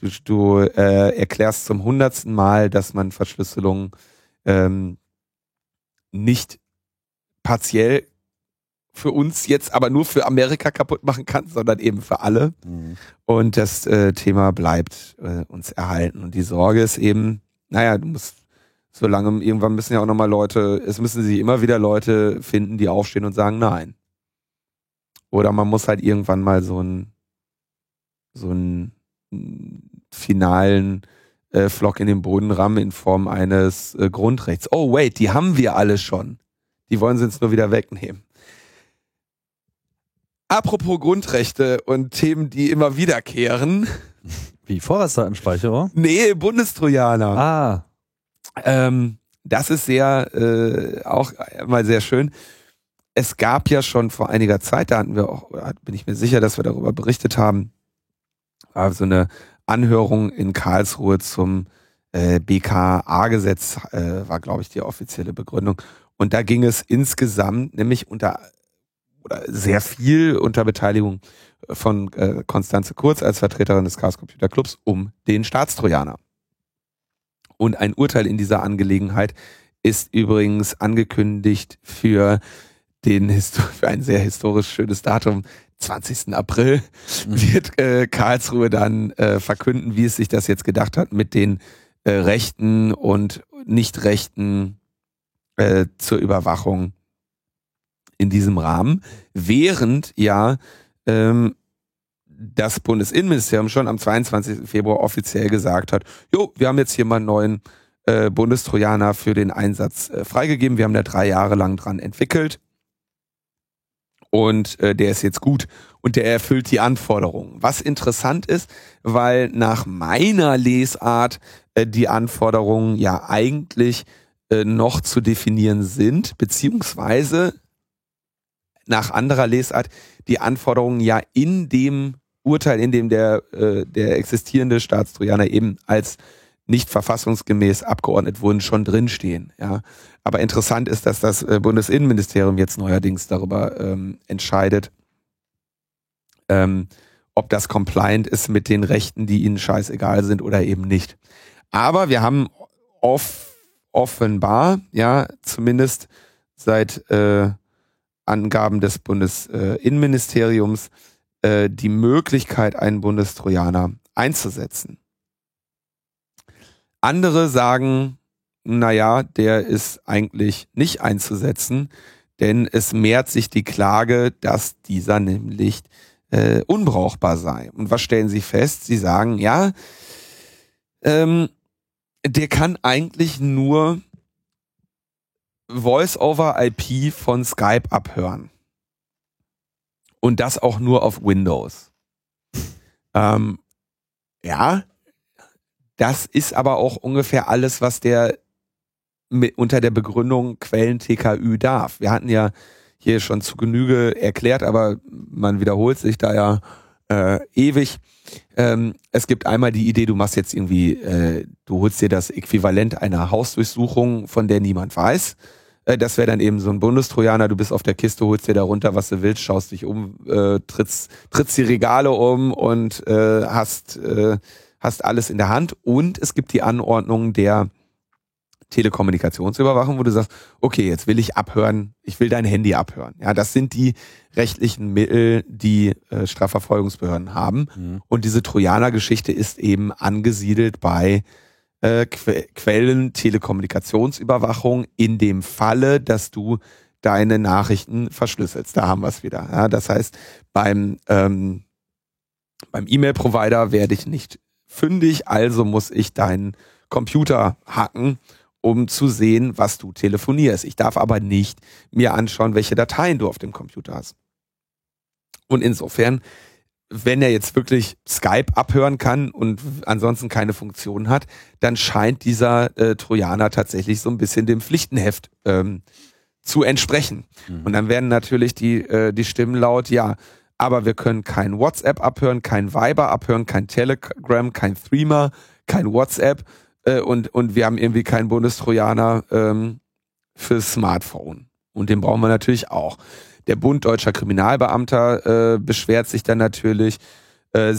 Du, du äh, erklärst zum hundertsten Mal, dass man Verschlüsselung ähm, nicht partiell für uns jetzt aber nur für Amerika kaputt machen kann, sondern eben für alle. Mhm. Und das äh, Thema bleibt äh, uns erhalten. Und die Sorge ist eben, naja, du musst so lange, irgendwann müssen ja auch nochmal Leute, es müssen sich immer wieder Leute finden, die aufstehen und sagen Nein. Oder man muss halt irgendwann mal so ein so ein finalen äh, Flock in den Boden rammen in Form eines äh, Grundrechts. Oh, wait, die haben wir alle schon. Die wollen sie uns nur wieder wegnehmen. Apropos Grundrechte und Themen, die immer wiederkehren. (laughs) Wie Vorratsdatenspeicherung? Nee, Bundestrojaner. Ah. Ähm, das ist sehr, äh, auch mal sehr schön. Es gab ja schon vor einiger Zeit, da hatten wir auch, bin ich mir sicher, dass wir darüber berichtet haben, war so eine Anhörung in Karlsruhe zum äh, BKA-Gesetz, äh, war, glaube ich, die offizielle Begründung. Und da ging es insgesamt, nämlich unter oder sehr viel unter Beteiligung von äh, Konstanze Kurz als Vertreterin des Chaos Computer Clubs um den Staatstrojaner. Und ein Urteil in dieser Angelegenheit ist übrigens angekündigt für den für ein sehr historisch schönes Datum, 20. April mhm. wird äh, Karlsruhe dann äh, verkünden, wie es sich das jetzt gedacht hat mit den äh, Rechten und Nicht-Rechten äh, zur Überwachung in diesem Rahmen, während ja ähm, das Bundesinnenministerium schon am 22. Februar offiziell gesagt hat, jo, wir haben jetzt hier mal einen neuen äh, Bundestrojaner für den Einsatz äh, freigegeben. Wir haben da drei Jahre lang dran entwickelt und äh, der ist jetzt gut und der erfüllt die Anforderungen. Was interessant ist, weil nach meiner Lesart äh, die Anforderungen ja eigentlich äh, noch zu definieren sind, beziehungsweise nach anderer Lesart die Anforderungen ja in dem Urteil, in dem der, äh, der existierende Staatstrojaner eben als nicht verfassungsgemäß abgeordnet wurden, schon drinstehen. Ja. Aber interessant ist, dass das äh, Bundesinnenministerium jetzt neuerdings darüber ähm, entscheidet, ähm, ob das compliant ist mit den Rechten, die ihnen scheißegal sind oder eben nicht. Aber wir haben off, offenbar, ja, zumindest seit äh, Angaben des Bundesinnenministeriums, äh, die Möglichkeit, einen Bundestrojaner einzusetzen. Andere sagen, naja, der ist eigentlich nicht einzusetzen, denn es mehrt sich die Klage, dass dieser nämlich äh, unbrauchbar sei. Und was stellen sie fest? Sie sagen, ja, ähm, der kann eigentlich nur Voice-over-IP von Skype abhören. Und das auch nur auf Windows. Ähm, ja, das ist aber auch ungefähr alles, was der mit, unter der Begründung Quellen TKÜ darf. Wir hatten ja hier schon zu Genüge erklärt, aber man wiederholt sich da ja äh, ewig. Ähm, es gibt einmal die Idee, du machst jetzt irgendwie, äh, du holst dir das Äquivalent einer Hausdurchsuchung, von der niemand weiß. Äh, das wäre dann eben so ein Bundestrojaner, du bist auf der Kiste, holst dir da runter, was du willst, schaust dich um, äh, trittst, trittst die Regale um und äh, hast, äh, hast alles in der Hand. Und es gibt die Anordnung der Telekommunikationsüberwachung, wo du sagst, okay, jetzt will ich abhören, ich will dein Handy abhören. Ja, das sind die rechtlichen Mittel, die äh, Strafverfolgungsbehörden haben. Mhm. Und diese Trojaner-Geschichte ist eben angesiedelt bei äh, que Quellen Telekommunikationsüberwachung in dem Falle, dass du deine Nachrichten verschlüsselst. Da haben wir es wieder. Ja, das heißt, beim, ähm, beim E-Mail-Provider werde ich nicht fündig, also muss ich deinen Computer hacken, um zu sehen, was du telefonierst. Ich darf aber nicht mir anschauen, welche Dateien du auf dem Computer hast. Und insofern wenn er jetzt wirklich Skype abhören kann und ansonsten keine Funktion hat, dann scheint dieser äh, Trojaner tatsächlich so ein bisschen dem Pflichtenheft ähm, zu entsprechen. Mhm. Und dann werden natürlich die, äh, die Stimmen laut, ja, aber wir können kein WhatsApp abhören, kein Viber abhören, kein Telegram, kein Threema, kein WhatsApp äh, und, und wir haben irgendwie keinen Bundestrojaner ähm, fürs Smartphone. Und den brauchen wir natürlich auch. Der Bund Deutscher Kriminalbeamter äh, beschwert sich dann natürlich. Äh,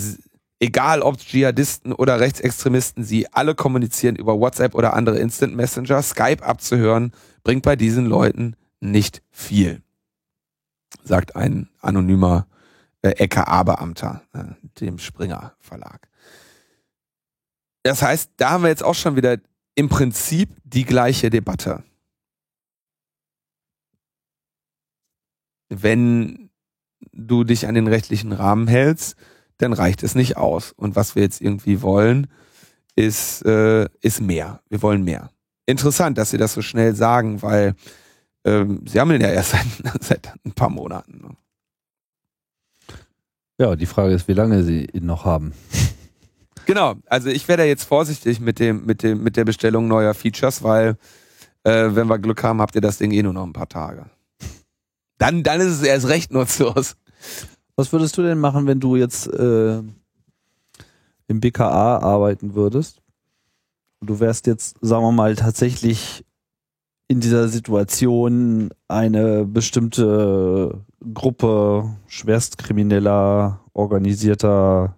egal ob Dschihadisten oder Rechtsextremisten, sie alle kommunizieren über WhatsApp oder andere Instant Messenger. Skype abzuhören bringt bei diesen Leuten nicht viel, sagt ein anonymer äh, LKA-Beamter, äh, dem Springer Verlag. Das heißt, da haben wir jetzt auch schon wieder im Prinzip die gleiche Debatte. wenn du dich an den rechtlichen Rahmen hältst, dann reicht es nicht aus. Und was wir jetzt irgendwie wollen, ist, äh, ist mehr. Wir wollen mehr. Interessant, dass Sie das so schnell sagen, weil ähm, Sie haben ja erst (laughs) seit, seit ein paar Monaten. Ne? Ja, die Frage ist, wie lange Sie ihn noch haben. Genau, also ich werde jetzt vorsichtig mit dem, mit dem, mit der Bestellung neuer Features, weil äh, wenn wir Glück haben, habt ihr das Ding eh nur noch ein paar Tage. Dann, dann ist es erst recht nutzlos. Was würdest du denn machen, wenn du jetzt äh, im BKA arbeiten würdest? Du wärst jetzt, sagen wir mal, tatsächlich in dieser Situation eine bestimmte Gruppe schwerstkrimineller, organisierter,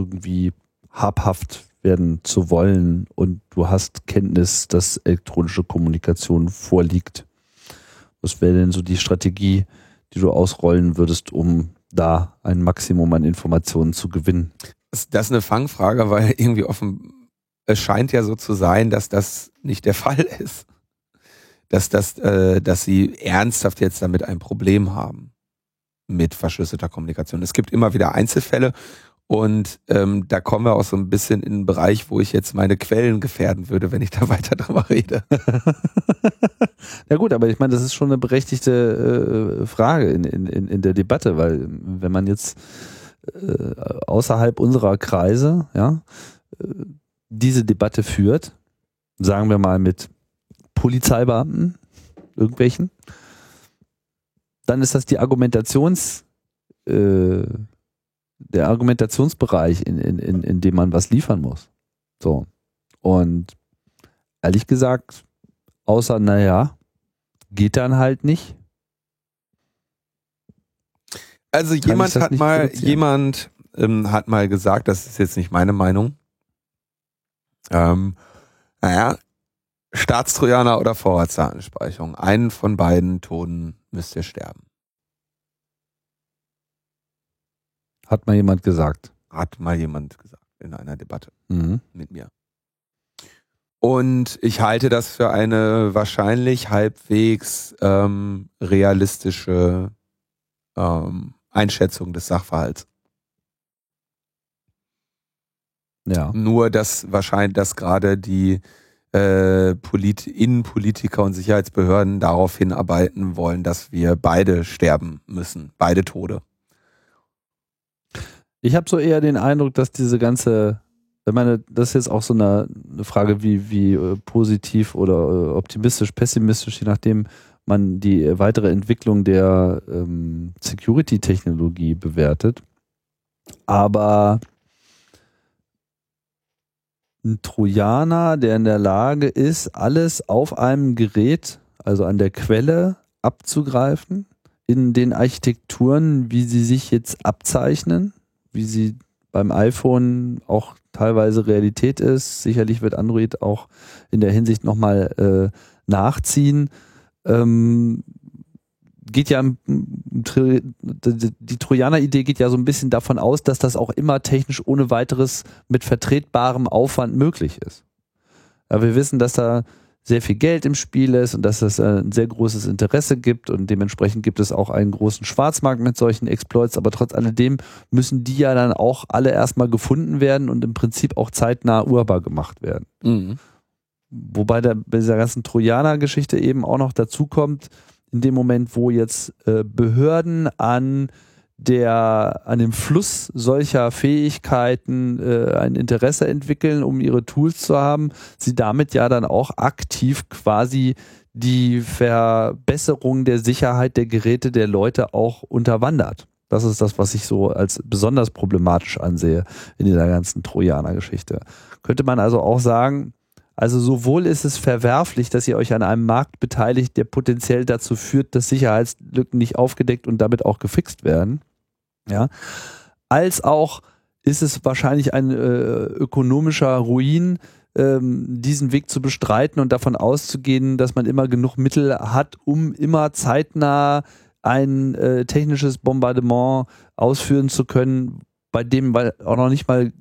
irgendwie habhaft werden zu wollen und du hast Kenntnis, dass elektronische Kommunikation vorliegt. Was wäre denn so die Strategie, die du ausrollen würdest, um da ein Maximum an Informationen zu gewinnen? Das ist eine Fangfrage, weil irgendwie offen, es scheint ja so zu sein, dass das nicht der (laughs) Fall ist. Dass, das, äh, dass sie ernsthaft jetzt damit ein Problem haben mit verschlüsselter Kommunikation. Es gibt immer wieder Einzelfälle und ähm, da kommen wir auch so ein bisschen in einen Bereich, wo ich jetzt meine Quellen gefährden würde, wenn ich da (laughs) weiter drüber rede. (laughs) ja gut, aber ich meine, das ist schon eine berechtigte äh, Frage in, in, in der Debatte, weil wenn man jetzt äh, außerhalb unserer Kreise ja, äh, diese Debatte führt, sagen wir mal mit Polizeibeamten, irgendwelchen, dann ist das die Argumentations, äh, der Argumentationsbereich, in, in, in, in dem man was liefern muss. So. Und ehrlich gesagt, außer, naja, geht dann halt nicht. Also jemand hat mal, jemand ähm, hat mal gesagt, das ist jetzt nicht meine Meinung. Ähm, naja, Staatstrojaner oder Vorratsdatenspeicherung. Einen von beiden Toten müsst ihr sterben. Hat mal jemand gesagt. Hat mal jemand gesagt in einer Debatte mhm. mit mir. Und ich halte das für eine wahrscheinlich halbwegs ähm, realistische ähm, Einschätzung des Sachverhalts. Ja. Nur, dass wahrscheinlich, dass gerade die äh, Polit Innenpolitiker und Sicherheitsbehörden darauf hinarbeiten wollen, dass wir beide sterben müssen, beide Tode. Ich habe so eher den Eindruck, dass diese ganze, ich meine, das ist jetzt auch so eine, eine Frage, wie, wie äh, positiv oder äh, optimistisch, pessimistisch, je nachdem man die weitere Entwicklung der ähm, Security-Technologie bewertet. Aber ein Trojaner, der in der Lage ist, alles auf einem Gerät, also an der Quelle, abzugreifen, in den Architekturen, wie sie sich jetzt abzeichnen, wie sie beim iPhone auch teilweise Realität ist. Sicherlich wird Android auch in der Hinsicht nochmal äh, nachziehen. Ähm, geht ja, die Trojaner-Idee geht ja so ein bisschen davon aus, dass das auch immer technisch ohne weiteres mit vertretbarem Aufwand möglich ist. Ja, wir wissen, dass da sehr viel Geld im Spiel ist und dass es äh, ein sehr großes Interesse gibt und dementsprechend gibt es auch einen großen Schwarzmarkt mit solchen Exploits, aber trotz alledem müssen die ja dann auch alle erstmal gefunden werden und im Prinzip auch zeitnah urbar gemacht werden. Mhm. Wobei da bei dieser ganzen Trojaner-Geschichte eben auch noch dazu kommt, in dem Moment, wo jetzt äh, Behörden an der an dem Fluss solcher Fähigkeiten äh, ein Interesse entwickeln, um ihre Tools zu haben, sie damit ja dann auch aktiv quasi die Verbesserung der Sicherheit der Geräte der Leute auch unterwandert. Das ist das, was ich so als besonders problematisch ansehe in dieser ganzen Trojaner-Geschichte. Könnte man also auch sagen, also sowohl ist es verwerflich, dass ihr euch an einem Markt beteiligt, der potenziell dazu führt, dass Sicherheitslücken nicht aufgedeckt und damit auch gefixt werden, ja, als auch ist es wahrscheinlich ein äh, ökonomischer Ruin, ähm, diesen Weg zu bestreiten und davon auszugehen, dass man immer genug Mittel hat, um immer zeitnah ein äh, technisches Bombardement ausführen zu können, bei dem weil auch noch nicht mal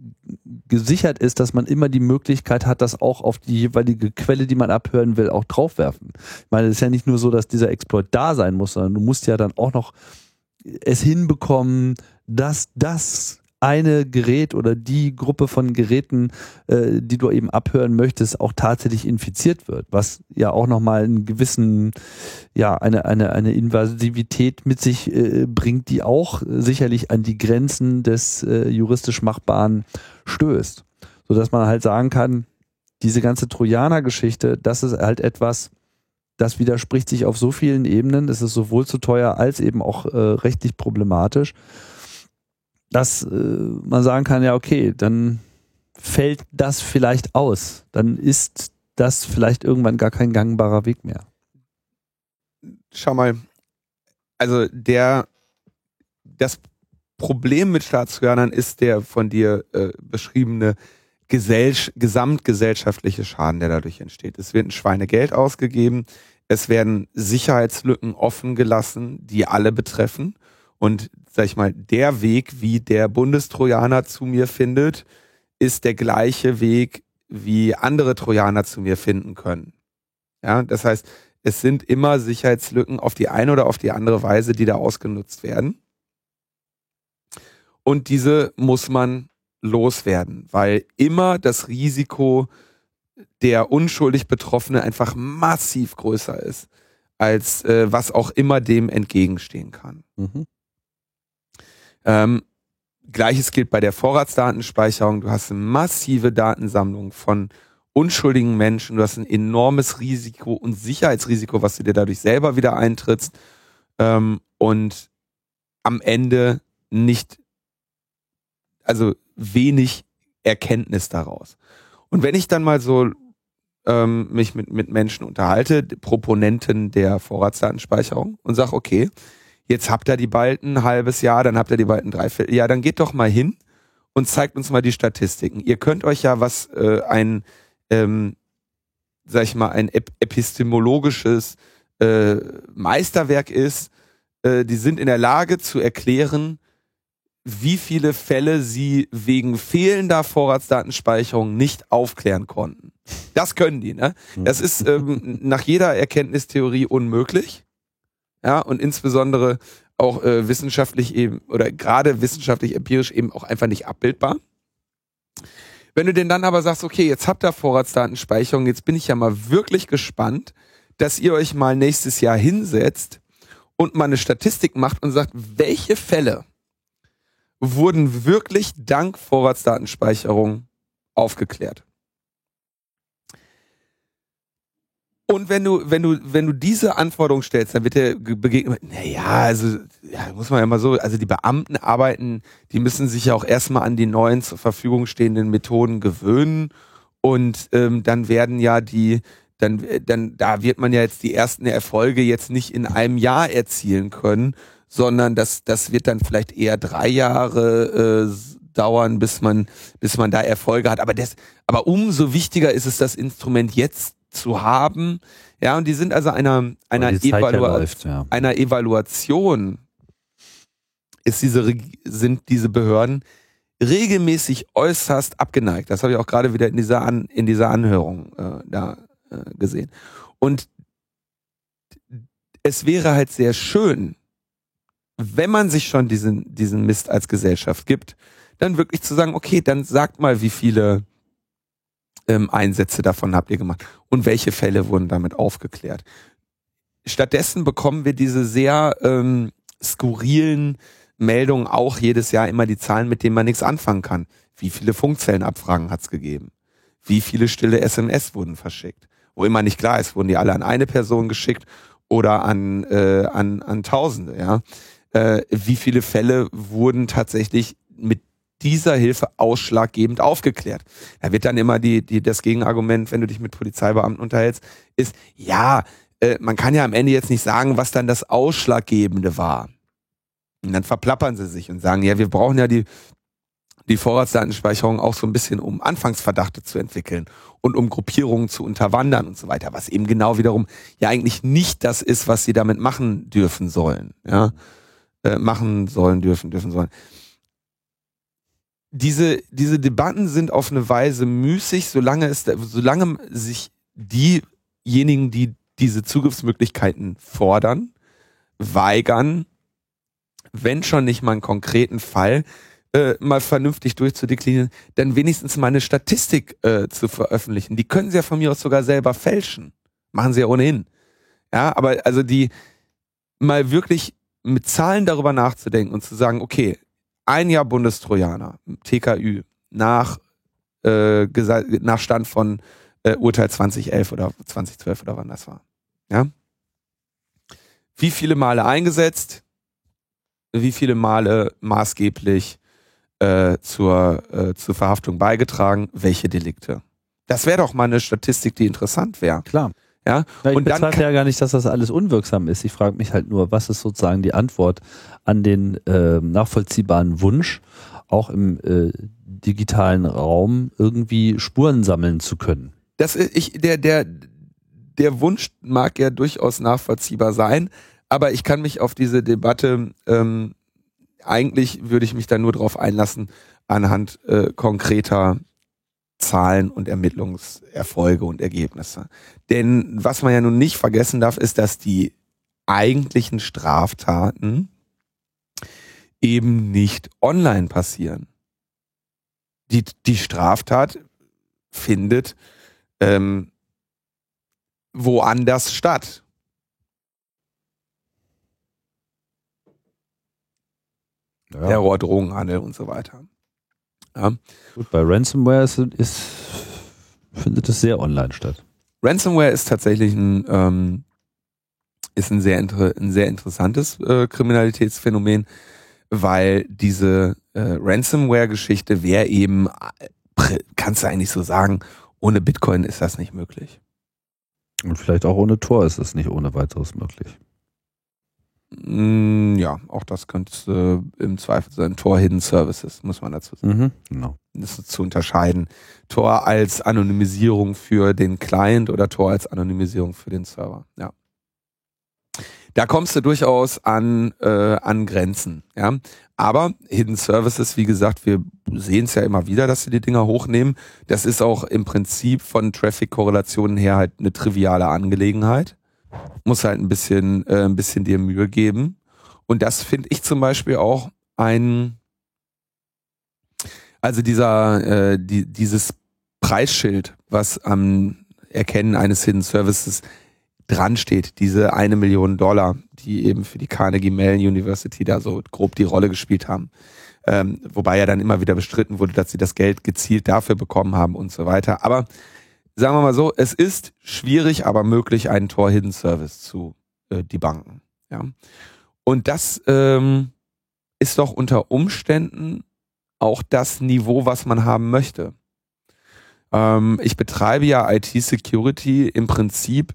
gesichert ist, dass man immer die Möglichkeit hat, das auch auf die jeweilige Quelle, die man abhören will, auch draufwerfen. Ich meine, es ist ja nicht nur so, dass dieser Exploit da sein muss, sondern du musst ja dann auch noch es hinbekommen, dass das eine Gerät oder die Gruppe von Geräten, äh, die du eben abhören möchtest, auch tatsächlich infiziert wird, was ja auch nochmal einen gewissen, ja, eine, eine, eine Invasivität mit sich äh, bringt, die auch sicherlich an die Grenzen des äh, juristisch Machbaren stößt. Sodass man halt sagen kann, diese ganze Trojaner-Geschichte, das ist halt etwas, das widerspricht sich auf so vielen Ebenen. Es ist sowohl zu teuer als eben auch äh, rechtlich problematisch dass äh, man sagen kann, ja, okay, dann fällt das vielleicht aus. Dann ist das vielleicht irgendwann gar kein gangbarer Weg mehr. Schau mal, also der, das Problem mit Staatsorganen ist der von dir äh, beschriebene Gesell gesamtgesellschaftliche Schaden, der dadurch entsteht. Es wird ein Schweinegeld ausgegeben, es werden Sicherheitslücken offen gelassen, die alle betreffen. Und sag ich mal, der Weg, wie der Bundestrojaner zu mir findet, ist der gleiche Weg, wie andere Trojaner zu mir finden können. Ja, das heißt, es sind immer Sicherheitslücken auf die eine oder auf die andere Weise, die da ausgenutzt werden. Und diese muss man loswerden, weil immer das Risiko der unschuldig Betroffene einfach massiv größer ist, als äh, was auch immer dem entgegenstehen kann. Mhm. Ähm, Gleiches gilt bei der Vorratsdatenspeicherung. Du hast eine massive Datensammlung von unschuldigen Menschen, du hast ein enormes Risiko und Sicherheitsrisiko, was du dir dadurch selber wieder eintrittst ähm, und am Ende nicht, also wenig Erkenntnis daraus. Und wenn ich dann mal so ähm, mich mit, mit Menschen unterhalte, Proponenten der Vorratsdatenspeicherung und sage, okay, jetzt habt ihr die bald ein halbes Jahr, dann habt ihr die bald ein Dreivierteljahr, dann geht doch mal hin und zeigt uns mal die Statistiken. Ihr könnt euch ja was äh, ein, ähm, sag ich mal, ein epistemologisches äh, Meisterwerk ist, äh, die sind in der Lage zu erklären, wie viele Fälle sie wegen fehlender Vorratsdatenspeicherung nicht aufklären konnten. Das können die, ne? Das ist ähm, nach jeder Erkenntnistheorie unmöglich. Ja, und insbesondere auch äh, wissenschaftlich eben oder gerade wissenschaftlich empirisch eben auch einfach nicht abbildbar. Wenn du denn dann aber sagst, okay, jetzt habt ihr Vorratsdatenspeicherung, jetzt bin ich ja mal wirklich gespannt, dass ihr euch mal nächstes Jahr hinsetzt und mal eine Statistik macht und sagt, welche Fälle wurden wirklich dank Vorratsdatenspeicherung aufgeklärt. Und wenn du, wenn du, wenn du diese Anforderung stellst, dann wird der begegnet, naja, also, ja, muss man ja mal so, also die Beamten arbeiten, die müssen sich ja auch erstmal an die neuen zur Verfügung stehenden Methoden gewöhnen und ähm, dann werden ja die, dann, dann, da wird man ja jetzt die ersten Erfolge jetzt nicht in einem Jahr erzielen können, sondern das, das wird dann vielleicht eher drei Jahre äh, dauern, bis man, bis man da Erfolge hat. Aber das, aber umso wichtiger ist es, das Instrument jetzt zu haben. Ja, und die sind also einer, einer, Evalu läuft, ja. einer Evaluation ist diese, sind diese Behörden regelmäßig äußerst abgeneigt. Das habe ich auch gerade wieder in dieser, An, in dieser Anhörung äh, da äh, gesehen. Und es wäre halt sehr schön, wenn man sich schon diesen, diesen Mist als Gesellschaft gibt, dann wirklich zu sagen, okay, dann sagt mal, wie viele ähm, Einsätze davon habt ihr gemacht und welche Fälle wurden damit aufgeklärt. Stattdessen bekommen wir diese sehr ähm, skurrilen Meldungen auch jedes Jahr immer die Zahlen, mit denen man nichts anfangen kann. Wie viele Funkzellenabfragen hat es gegeben? Wie viele stille SMS wurden verschickt? Wo immer nicht klar ist, wurden die alle an eine Person geschickt oder an, äh, an, an Tausende, ja? Äh, wie viele Fälle wurden tatsächlich mit dieser Hilfe ausschlaggebend aufgeklärt. Da wird dann immer die, die, das Gegenargument, wenn du dich mit Polizeibeamten unterhältst, ist, ja, äh, man kann ja am Ende jetzt nicht sagen, was dann das Ausschlaggebende war. Und dann verplappern sie sich und sagen, ja, wir brauchen ja die, die Vorratsdatenspeicherung auch so ein bisschen, um Anfangsverdachte zu entwickeln und um Gruppierungen zu unterwandern und so weiter, was eben genau wiederum ja eigentlich nicht das ist, was sie damit machen dürfen sollen, ja, äh, machen sollen, dürfen, dürfen sollen diese, diese Debatten sind auf eine Weise müßig, solange es, solange sich diejenigen, die diese Zugriffsmöglichkeiten fordern, weigern, wenn schon nicht mal einen konkreten Fall äh, mal vernünftig durchzudeklinieren, dann wenigstens mal eine Statistik äh, zu veröffentlichen. Die können sie ja von mir aus sogar selber fälschen. Machen sie ja ohnehin. Ja, aber also die mal wirklich mit Zahlen darüber nachzudenken und zu sagen, okay, ein Jahr Bundestrojaner, TKÜ, nach, äh, nach Stand von äh, Urteil 2011 oder 2012 oder wann das war. Ja? Wie viele Male eingesetzt? Wie viele Male maßgeblich äh, zur, äh, zur Verhaftung beigetragen? Welche Delikte? Das wäre doch mal eine Statistik, die interessant wäre. Klar. Ja, ja ich und dann ja gar nicht, dass das alles unwirksam ist. Ich frage mich halt nur, was ist sozusagen die Antwort an den äh, nachvollziehbaren Wunsch, auch im äh, digitalen Raum irgendwie Spuren sammeln zu können. Das, äh, ich, der, der, der Wunsch mag ja durchaus nachvollziehbar sein, aber ich kann mich auf diese Debatte, ähm, eigentlich würde ich mich da nur drauf einlassen, anhand äh, konkreter Zahlen und Ermittlungserfolge und Ergebnisse. Denn was man ja nun nicht vergessen darf, ist, dass die eigentlichen Straftaten eben nicht online passieren. Die, die Straftat findet ähm, woanders statt. Ja. Terror, Drogenhandel und so weiter. Ja. Gut, bei Ransomware ist, ist findet es sehr online statt. Ransomware ist tatsächlich ein, ähm, ist ein sehr, ein sehr interessantes äh, Kriminalitätsphänomen, weil diese äh, Ransomware-Geschichte wäre eben, äh, kannst du eigentlich so sagen, ohne Bitcoin ist das nicht möglich. Und vielleicht auch ohne Tor ist es nicht ohne weiteres möglich. Mm, ja, auch das könnte äh, im Zweifel sein. Tor Hidden Services, muss man dazu sagen. Mhm, genau. Das ist zu unterscheiden. Tor als Anonymisierung für den Client oder Tor als Anonymisierung für den Server. Ja. Da kommst du durchaus an, äh, an Grenzen. Ja. Aber Hidden Services, wie gesagt, wir sehen es ja immer wieder, dass sie die Dinger hochnehmen. Das ist auch im Prinzip von Traffic-Korrelationen her halt eine triviale Angelegenheit. Muss halt ein bisschen, äh, ein bisschen dir Mühe geben. Und das finde ich zum Beispiel auch ein, also dieser, äh, die, dieses Preisschild, was am Erkennen eines Hidden Services dran steht, diese eine Million Dollar, die eben für die Carnegie Mellon University da so grob die Rolle gespielt haben. Ähm, wobei ja dann immer wieder bestritten wurde, dass sie das Geld gezielt dafür bekommen haben und so weiter. Aber sagen wir mal so, es ist schwierig, aber möglich, einen Tor-Hidden Service zu äh, debunken. Ja. Und das ähm, ist doch unter Umständen auch das Niveau, was man haben möchte. Ähm, ich betreibe ja IT-Security im Prinzip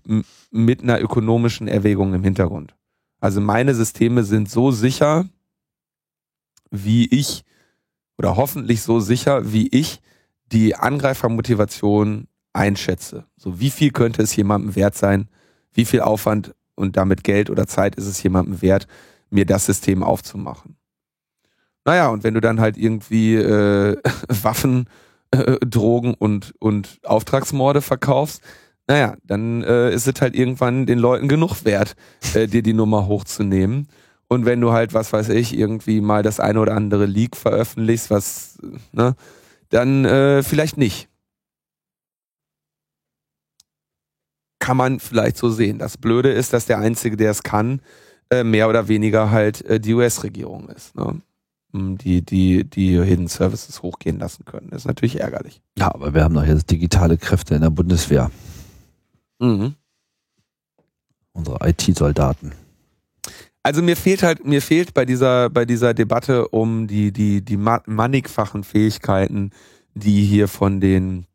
mit einer ökonomischen Erwägung im Hintergrund. Also meine Systeme sind so sicher, wie ich, oder hoffentlich so sicher, wie ich die Angreifermotivation einschätze. So wie viel könnte es jemandem wert sein? Wie viel Aufwand und damit Geld oder Zeit ist es jemandem wert, mir das System aufzumachen? Naja, und wenn du dann halt irgendwie äh, (laughs) Waffen äh, Drogen und, und Auftragsmorde verkaufst, naja, dann äh, ist es halt irgendwann den Leuten genug wert, äh, dir die Nummer hochzunehmen. Und wenn du halt, was weiß ich, irgendwie mal das eine oder andere Leak veröffentlichst, was, ne, dann äh, vielleicht nicht. Kann man vielleicht so sehen. Das Blöde ist, dass der Einzige, der es kann, äh, mehr oder weniger halt äh, die US-Regierung ist. Ne? die, die, die Hidden Services hochgehen lassen können. Das ist natürlich ärgerlich. Ja, aber wir haben doch jetzt digitale Kräfte in der Bundeswehr. Mhm. Unsere IT-Soldaten. Also mir fehlt halt, mir fehlt bei dieser, bei dieser Debatte um die, die, die mannigfachen Fähigkeiten, die hier von den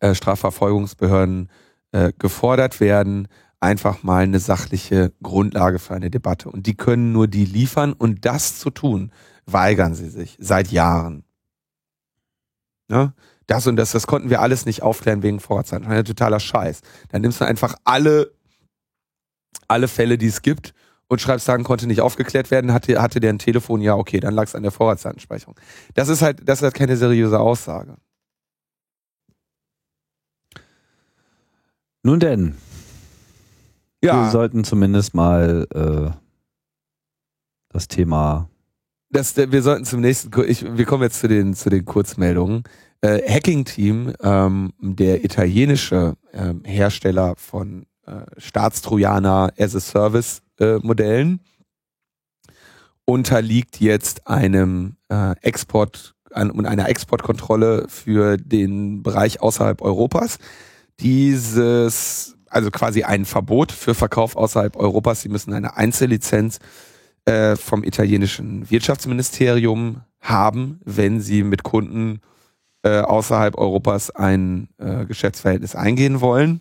äh, Strafverfolgungsbehörden äh, gefordert werden, einfach mal eine sachliche Grundlage für eine Debatte. Und die können nur die liefern und das zu tun, weigern sie sich seit Jahren. Ja? Das und das, das konnten wir alles nicht aufklären wegen Vorratsdaten. Das ist ein totaler Scheiß. Dann nimmst du einfach alle, alle Fälle, die es gibt und schreibst sagen, konnte nicht aufgeklärt werden, hatte, hatte der ein Telefon, ja, okay, dann lag es an der Vorratsdatenspeicherung. Das ist halt, das ist halt keine seriöse Aussage. Nun denn. Ja. Wir sollten zumindest mal äh, das Thema das, wir sollten zum nächsten, ich, wir kommen jetzt zu den, zu den Kurzmeldungen. Äh, Hacking Team, ähm, der italienische ähm, Hersteller von äh, Staatstrojaner as a Service äh, Modellen, unterliegt jetzt einem äh, Export und einer Exportkontrolle für den Bereich außerhalb Europas. Dieses, also quasi ein Verbot für Verkauf außerhalb Europas. Sie müssen eine Einzellizenz äh, vom italienischen Wirtschaftsministerium haben, wenn sie mit Kunden äh, außerhalb Europas ein äh, Geschäftsverhältnis eingehen wollen.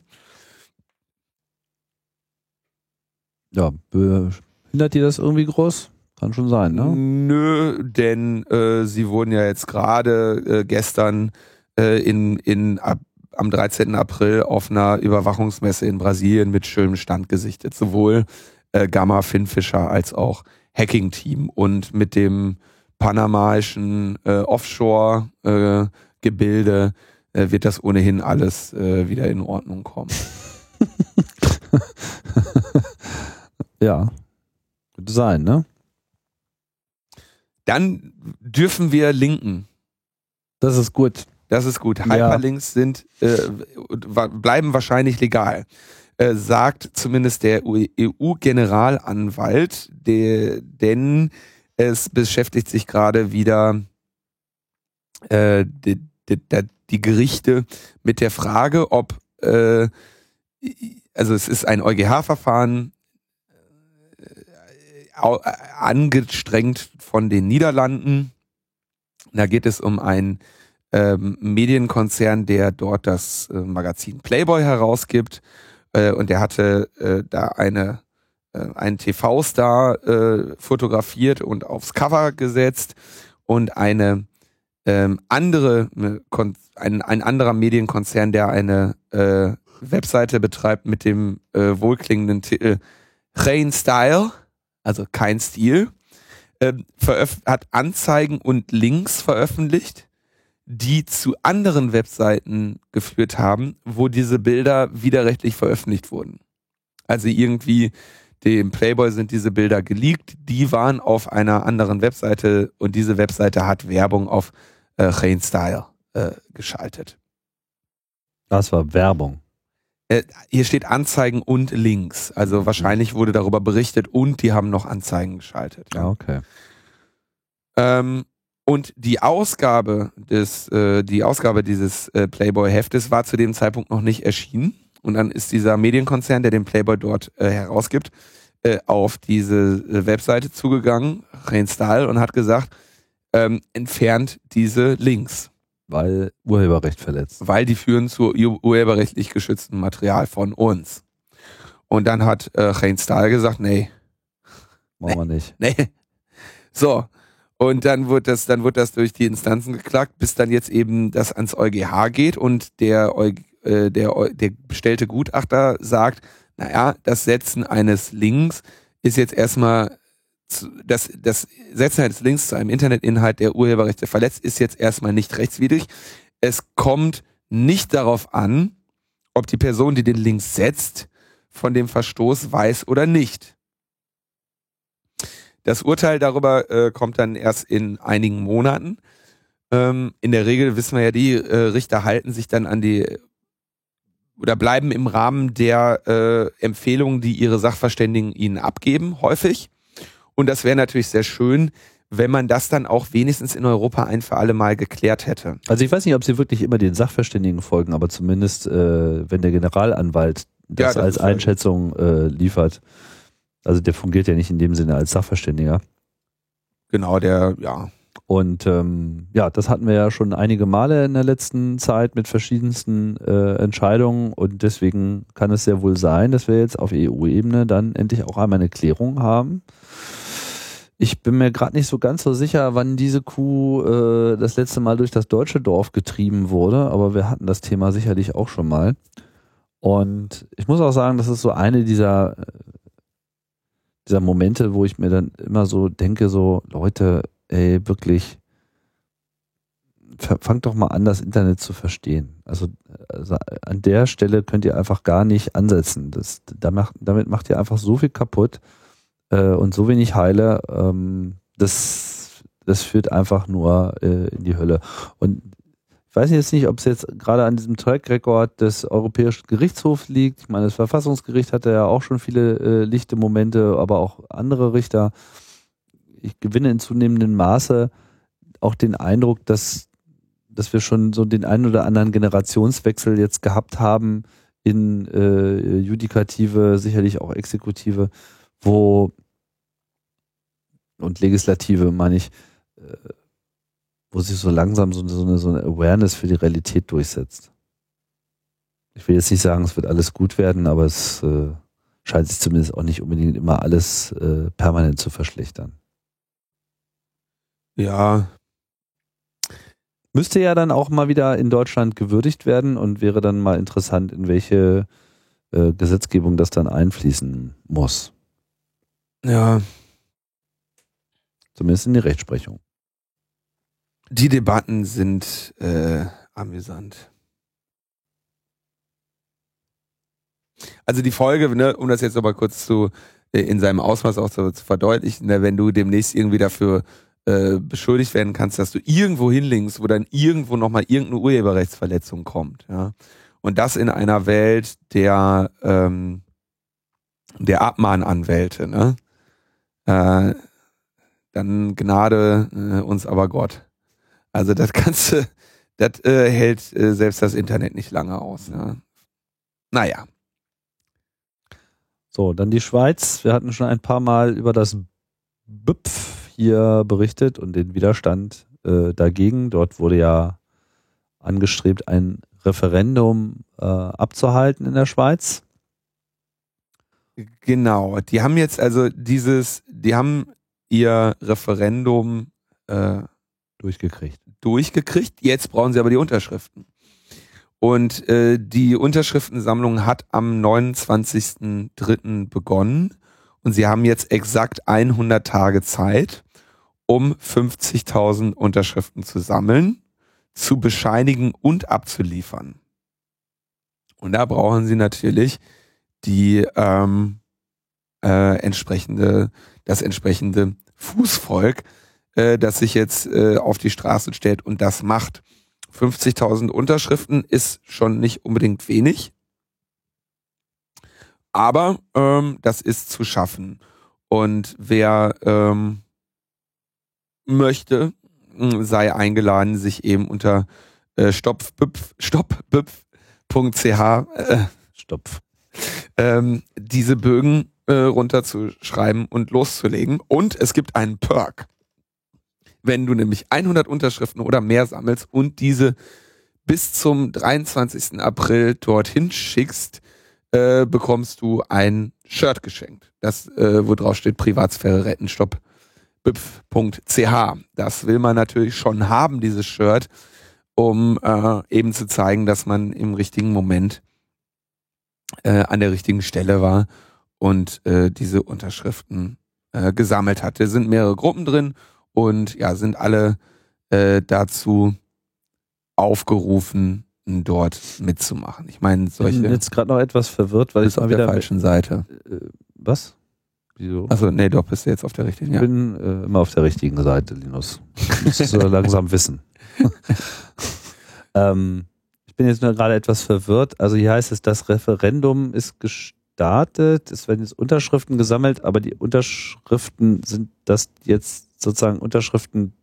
Ja, behindert die das irgendwie groß? Kann schon sein, ne? Nö, denn äh, sie wurden ja jetzt gerade äh, gestern äh, in, in am 13. April auf einer Überwachungsmesse in Brasilien mit schönem Stand gesichtet. Sowohl äh, Gamma Finfisher als auch Hacking-Team und mit dem panamaischen äh, Offshore-Gebilde äh, äh, wird das ohnehin alles äh, wieder in Ordnung kommen. (laughs) ja, könnte sein, ne? Dann dürfen wir linken. Das ist gut. Das ist gut. Hyperlinks ja. sind äh, bleiben wahrscheinlich legal. Äh, sagt zumindest der EU-Generalanwalt, denn es beschäftigt sich gerade wieder äh, die Gerichte mit der Frage, ob, äh, also es ist ein EuGH-Verfahren äh, angestrengt von den Niederlanden. Da geht es um einen ähm, Medienkonzern, der dort das äh, Magazin Playboy herausgibt. Äh, und der hatte äh, da eine äh, einen TV-Star äh, fotografiert und aufs Cover gesetzt und eine ähm, andere, ein, ein anderer Medienkonzern, der eine äh, Webseite betreibt mit dem äh, wohlklingenden Titel Rain Style, also kein Stil, äh, hat Anzeigen und Links veröffentlicht, die zu anderen Webseiten geführt haben, wo diese Bilder widerrechtlich veröffentlicht wurden. Also irgendwie dem Playboy sind diese Bilder geleakt, die waren auf einer anderen Webseite und diese Webseite hat Werbung auf äh, Rain Style äh, geschaltet. Das war Werbung. Äh, hier steht Anzeigen und Links. Also wahrscheinlich wurde darüber berichtet und die haben noch Anzeigen geschaltet. Ja, okay. Ähm, und die Ausgabe des, äh, die Ausgabe dieses äh, Playboy-Heftes war zu dem Zeitpunkt noch nicht erschienen. Und dann ist dieser Medienkonzern, der den Playboy dort äh, herausgibt, äh, auf diese äh, Webseite zugegangen, Reinstall, und hat gesagt, ähm, entfernt diese Links. Weil Urheberrecht verletzt. Weil die führen zu urheberrechtlich geschütztem Material von uns. Und dann hat äh, Reinstall gesagt, nee. Machen wir nicht. Nee. (laughs) So. Und dann wird das, dann wird das durch die Instanzen geklagt, bis dann jetzt eben das ans EuGH geht und der EuGH äh, der, der bestellte Gutachter sagt, naja, das Setzen eines Links ist jetzt erstmal, zu, das, das Setzen eines Links zu einem Internetinhalt, der Urheberrechte verletzt, ist jetzt erstmal nicht rechtswidrig. Es kommt nicht darauf an, ob die Person, die den Link setzt, von dem Verstoß weiß oder nicht. Das Urteil darüber äh, kommt dann erst in einigen Monaten. Ähm, in der Regel wissen wir ja, die äh, Richter halten sich dann an die oder bleiben im Rahmen der äh, Empfehlungen, die ihre Sachverständigen ihnen abgeben, häufig. Und das wäre natürlich sehr schön, wenn man das dann auch wenigstens in Europa ein für alle Mal geklärt hätte. Also ich weiß nicht, ob sie wirklich immer den Sachverständigen folgen, aber zumindest, äh, wenn der Generalanwalt das, ja, das als Einschätzung äh, liefert. Also der fungiert ja nicht in dem Sinne als Sachverständiger. Genau, der, ja, und ähm, ja, das hatten wir ja schon einige Male in der letzten Zeit mit verschiedensten äh, Entscheidungen und deswegen kann es sehr wohl sein, dass wir jetzt auf EU-Ebene dann endlich auch einmal eine Klärung haben. Ich bin mir gerade nicht so ganz so sicher, wann diese Kuh äh, das letzte Mal durch das deutsche Dorf getrieben wurde, aber wir hatten das Thema sicherlich auch schon mal. Und ich muss auch sagen, das ist so eine dieser, dieser Momente, wo ich mir dann immer so denke, so Leute, ey, wirklich, fangt doch mal an, das Internet zu verstehen. Also, also, an der Stelle könnt ihr einfach gar nicht ansetzen. Das, damit macht ihr einfach so viel kaputt äh, und so wenig heile. Ähm, das, das führt einfach nur äh, in die Hölle. Und weiß jetzt nicht, ob es jetzt gerade an diesem Track Record des Europäischen Gerichtshofs liegt. Ich meine, das Verfassungsgericht hatte ja auch schon viele äh, lichte Momente, aber auch andere Richter ich gewinne in zunehmendem Maße auch den Eindruck, dass, dass wir schon so den einen oder anderen Generationswechsel jetzt gehabt haben in äh, Judikative, sicherlich auch Exekutive, wo und Legislative, meine ich, äh, wo sich so langsam so, so, eine, so eine Awareness für die Realität durchsetzt. Ich will jetzt nicht sagen, es wird alles gut werden, aber es äh, scheint sich zumindest auch nicht unbedingt immer alles äh, permanent zu verschlechtern. Ja. Müsste ja dann auch mal wieder in Deutschland gewürdigt werden und wäre dann mal interessant, in welche äh, Gesetzgebung das dann einfließen muss. Ja. Zumindest in die Rechtsprechung. Die Debatten sind äh, amüsant. Also die Folge, ne, um das jetzt nochmal kurz zu äh, in seinem Ausmaß auch zu, zu verdeutlichen, ne, wenn du demnächst irgendwie dafür äh, beschuldigt werden kannst, dass du irgendwo hinlinkst, wo dann irgendwo nochmal irgendeine Urheberrechtsverletzung kommt. Ja? Und das in einer Welt der, ähm, der Abmahnanwälte. Ne? Äh, dann Gnade äh, uns aber Gott. Also das du, (laughs) das äh, hält äh, selbst das Internet nicht lange aus. Ne? Naja. So, dann die Schweiz. Wir hatten schon ein paar Mal über das BÜPF hier berichtet und den Widerstand äh, dagegen. Dort wurde ja angestrebt, ein Referendum äh, abzuhalten in der Schweiz. Genau, die haben jetzt also dieses, die haben ihr Referendum äh, durchgekriegt. Durchgekriegt. Jetzt brauchen sie aber die Unterschriften. Und äh, die Unterschriftensammlung hat am 29.03. begonnen und sie haben jetzt exakt 100 Tage Zeit, um 50.000 Unterschriften zu sammeln, zu bescheinigen und abzuliefern. Und da brauchen sie natürlich die ähm, äh, entsprechende, das entsprechende Fußvolk, äh, das sich jetzt äh, auf die Straße stellt und das macht. 50.000 Unterschriften ist schon nicht unbedingt wenig, aber ähm, das ist zu schaffen. Und wer ähm, möchte, sei eingeladen, sich eben unter äh, stopfbüpf, stopbüpf.ch äh, Stopf. Ähm, diese Bögen äh, runterzuschreiben und loszulegen. Und es gibt einen Perk. Wenn du nämlich 100 Unterschriften oder mehr sammelst und diese bis zum 23. April dorthin schickst, äh, bekommst du ein Shirt geschenkt. Das, äh, wo drauf steht Privatsphäre retten, stopp, bipf.ch. Das will man natürlich schon haben, dieses Shirt, um äh, eben zu zeigen, dass man im richtigen Moment äh, an der richtigen Stelle war und äh, diese Unterschriften äh, gesammelt hat. Da sind mehrere Gruppen drin und ja, sind alle äh, dazu aufgerufen, dort mitzumachen. Ich meine, solche. Ich bin jetzt gerade noch etwas verwirrt, weil ich auf der falschen Seite. Äh, was? Wieso? Also nee, doch bist du jetzt auf der richtigen. Ich bin äh, immer auf der richtigen Seite, Linus. Musst du so (laughs) langsam wissen. (laughs) ähm, ich bin jetzt nur gerade etwas verwirrt. Also hier heißt es, das Referendum ist gestartet, es werden jetzt Unterschriften gesammelt, aber die Unterschriften sind das jetzt sozusagen Unterschriften,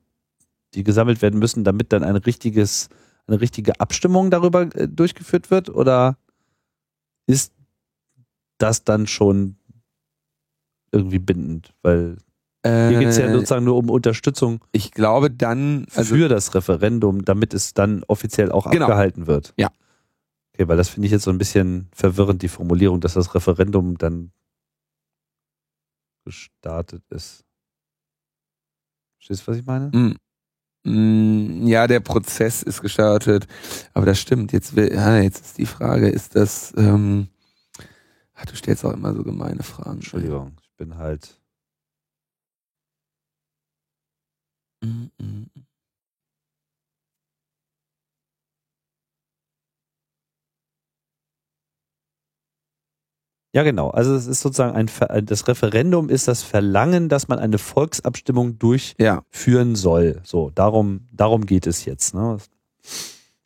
die gesammelt werden müssen, damit dann ein richtiges, eine richtige Abstimmung darüber äh, durchgeführt wird? Oder ist das dann schon irgendwie bindend, weil hier geht es ja äh, sozusagen nur um Unterstützung. Ich glaube dann also für das Referendum, damit es dann offiziell auch genau. abgehalten wird. Ja. Okay, weil das finde ich jetzt so ein bisschen verwirrend, die Formulierung, dass das Referendum dann gestartet ist. Verstehst du, was ich meine? Mm. Mm, ja, der Prozess ist gestartet. Aber das stimmt. Jetzt, ja, jetzt ist die Frage, ist das, ähm, ach, du stellst auch immer so gemeine Fragen. Entschuldigung bin halt. Mm, Ja, genau. Also es ist sozusagen ein Ver das Referendum ist das Verlangen, dass man eine Volksabstimmung durchführen ja. soll. So, darum, darum geht es jetzt. Ne?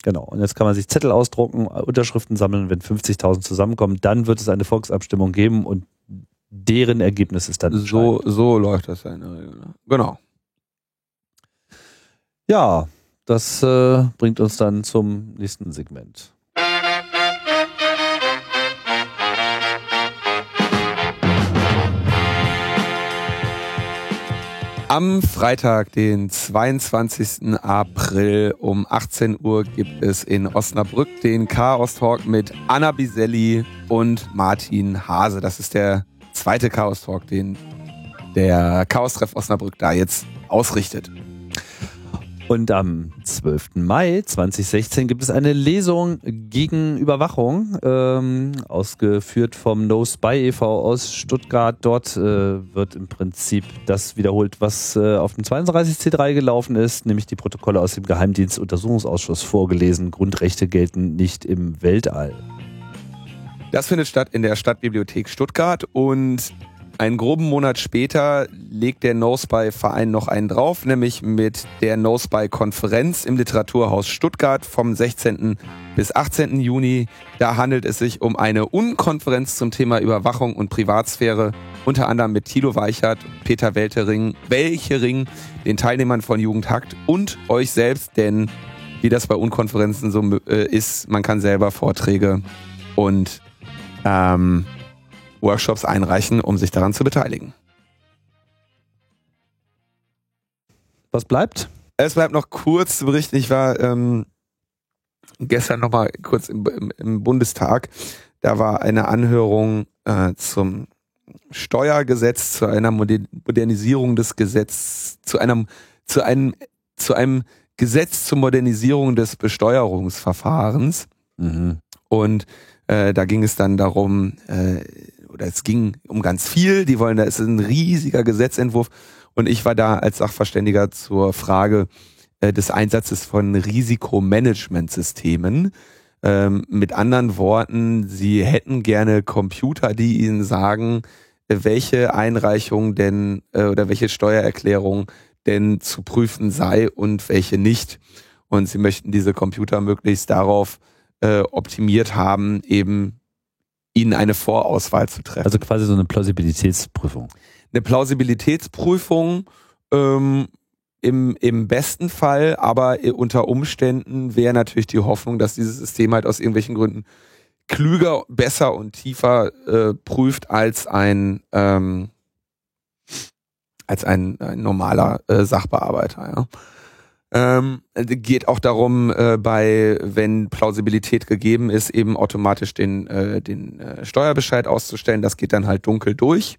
Genau. Und jetzt kann man sich Zettel ausdrucken, Unterschriften sammeln. Wenn 50.000 zusammenkommen, dann wird es eine Volksabstimmung geben und deren Ergebnis ist dann. So, so läuft das ja in der Regel. Ne? Genau. Ja, das äh, bringt uns dann zum nächsten Segment. Am Freitag, den 22. April um 18 Uhr gibt es in Osnabrück den Chaos Talk mit Anna Biselli und Martin Hase. Das ist der zweite Chaos Talk, den der Chaos Treff Osnabrück da jetzt ausrichtet. Und am 12. Mai 2016 gibt es eine Lesung gegen Überwachung, ähm, ausgeführt vom No Spy e.V. aus Stuttgart. Dort äh, wird im Prinzip das wiederholt, was äh, auf dem 32C3 gelaufen ist, nämlich die Protokolle aus dem Geheimdienstuntersuchungsausschuss vorgelesen. Grundrechte gelten nicht im Weltall. Das findet statt in der Stadtbibliothek Stuttgart und einen groben Monat später legt der No-Spy-Verein noch einen drauf, nämlich mit der No-Spy-Konferenz im Literaturhaus Stuttgart vom 16. bis 18. Juni. Da handelt es sich um eine Unkonferenz zum Thema Überwachung und Privatsphäre, unter anderem mit Thilo Weichert, Peter Weltering, Welchering, den Teilnehmern von Jugendhakt und euch selbst, denn wie das bei Unkonferenzen so äh, ist, man kann selber Vorträge und ähm, Workshops einreichen, um sich daran zu beteiligen. Was bleibt? Es bleibt noch kurz zu berichten. Ich war ähm, gestern noch mal kurz im, im, im Bundestag. Da war eine Anhörung äh, zum Steuergesetz, zu einer Modernisierung des Gesetzes, zu einem, zu einem, zu einem Gesetz zur Modernisierung des Besteuerungsverfahrens. Mhm. Und äh, da ging es dann darum, äh, oder es ging um ganz viel. Die wollen, da ist ein riesiger Gesetzentwurf. Und ich war da als Sachverständiger zur Frage äh, des Einsatzes von Risikomanagementsystemen. Ähm, mit anderen Worten, sie hätten gerne Computer, die ihnen sagen, welche Einreichung denn äh, oder welche Steuererklärung denn zu prüfen sei und welche nicht. Und sie möchten diese Computer möglichst darauf äh, optimiert haben, eben ihnen eine Vorauswahl zu treffen. Also quasi so eine Plausibilitätsprüfung. Eine Plausibilitätsprüfung ähm, im, im besten Fall, aber unter Umständen wäre natürlich die Hoffnung, dass dieses System halt aus irgendwelchen Gründen klüger, besser und tiefer äh, prüft als ein ähm, als ein, ein normaler äh, Sachbearbeiter. Ja. Ähm, geht auch darum, äh, bei, wenn Plausibilität gegeben ist, eben automatisch den, äh, den äh, Steuerbescheid auszustellen. Das geht dann halt dunkel durch,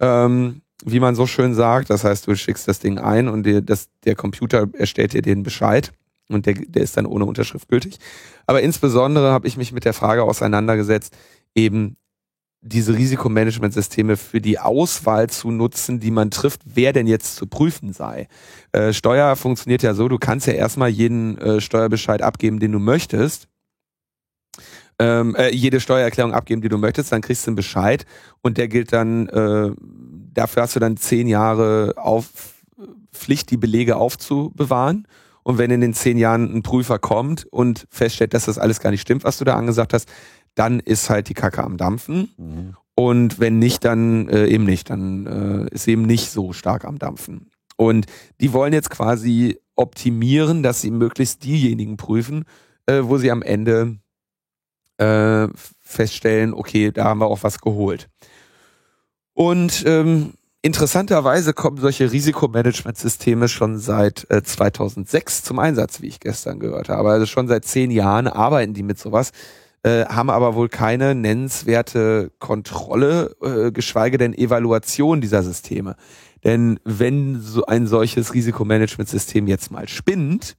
ähm, wie man so schön sagt. Das heißt, du schickst das Ding ein und dir, das, der Computer erstellt dir den Bescheid und der, der ist dann ohne Unterschrift gültig. Aber insbesondere habe ich mich mit der Frage auseinandergesetzt, eben diese Risikomanagementsysteme für die Auswahl zu nutzen, die man trifft, wer denn jetzt zu prüfen sei. Äh, Steuer funktioniert ja so, du kannst ja erstmal jeden äh, Steuerbescheid abgeben, den du möchtest. Ähm, äh, jede Steuererklärung abgeben, die du möchtest, dann kriegst du einen Bescheid und der gilt dann, äh, dafür hast du dann zehn Jahre auf Pflicht, die Belege aufzubewahren. Und wenn in den zehn Jahren ein Prüfer kommt und feststellt, dass das alles gar nicht stimmt, was du da angesagt hast, dann ist halt die Kacke am Dampfen. Mhm. Und wenn nicht, dann äh, eben nicht. Dann äh, ist eben nicht so stark am Dampfen. Und die wollen jetzt quasi optimieren, dass sie möglichst diejenigen prüfen, äh, wo sie am Ende äh, feststellen, okay, da haben wir auch was geholt. Und ähm, interessanterweise kommen solche Risikomanagementsysteme schon seit äh, 2006 zum Einsatz, wie ich gestern gehört habe. Also schon seit zehn Jahren arbeiten die mit sowas. Äh, haben aber wohl keine nennenswerte Kontrolle, äh, geschweige denn Evaluation dieser Systeme. Denn wenn so ein solches Risikomanagementsystem jetzt mal spinnt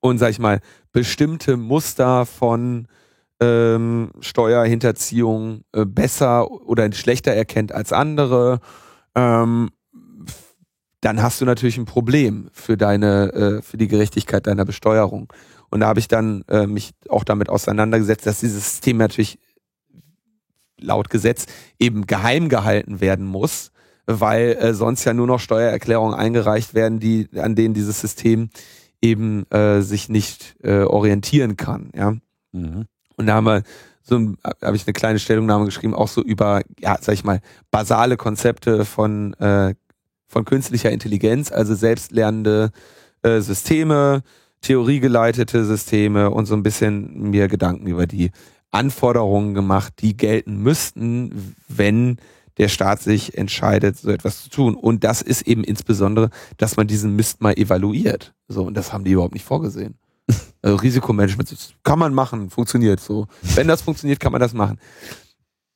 und, sag ich mal, bestimmte Muster von ähm, Steuerhinterziehung äh, besser oder schlechter erkennt als andere, ähm, dann hast du natürlich ein Problem für deine, äh, für die Gerechtigkeit deiner Besteuerung. Und da habe ich dann äh, mich auch damit auseinandergesetzt, dass dieses System natürlich laut Gesetz eben geheim gehalten werden muss, weil äh, sonst ja nur noch Steuererklärungen eingereicht werden, die an denen dieses System eben äh, sich nicht äh, orientieren kann. Ja. Mhm. Und da haben wir so habe ich eine kleine Stellungnahme geschrieben, auch so über, ja, sag ich mal, basale Konzepte von äh, von künstlicher Intelligenz, also selbstlernende äh, Systeme, theoriegeleitete Systeme und so ein bisschen mir Gedanken über die Anforderungen gemacht, die gelten müssten, wenn der Staat sich entscheidet, so etwas zu tun. Und das ist eben insbesondere, dass man diesen Mist mal evaluiert. So, und das haben die überhaupt nicht vorgesehen. (laughs) Also Risikomanagement kann man machen, funktioniert so. Wenn das funktioniert, kann man das machen.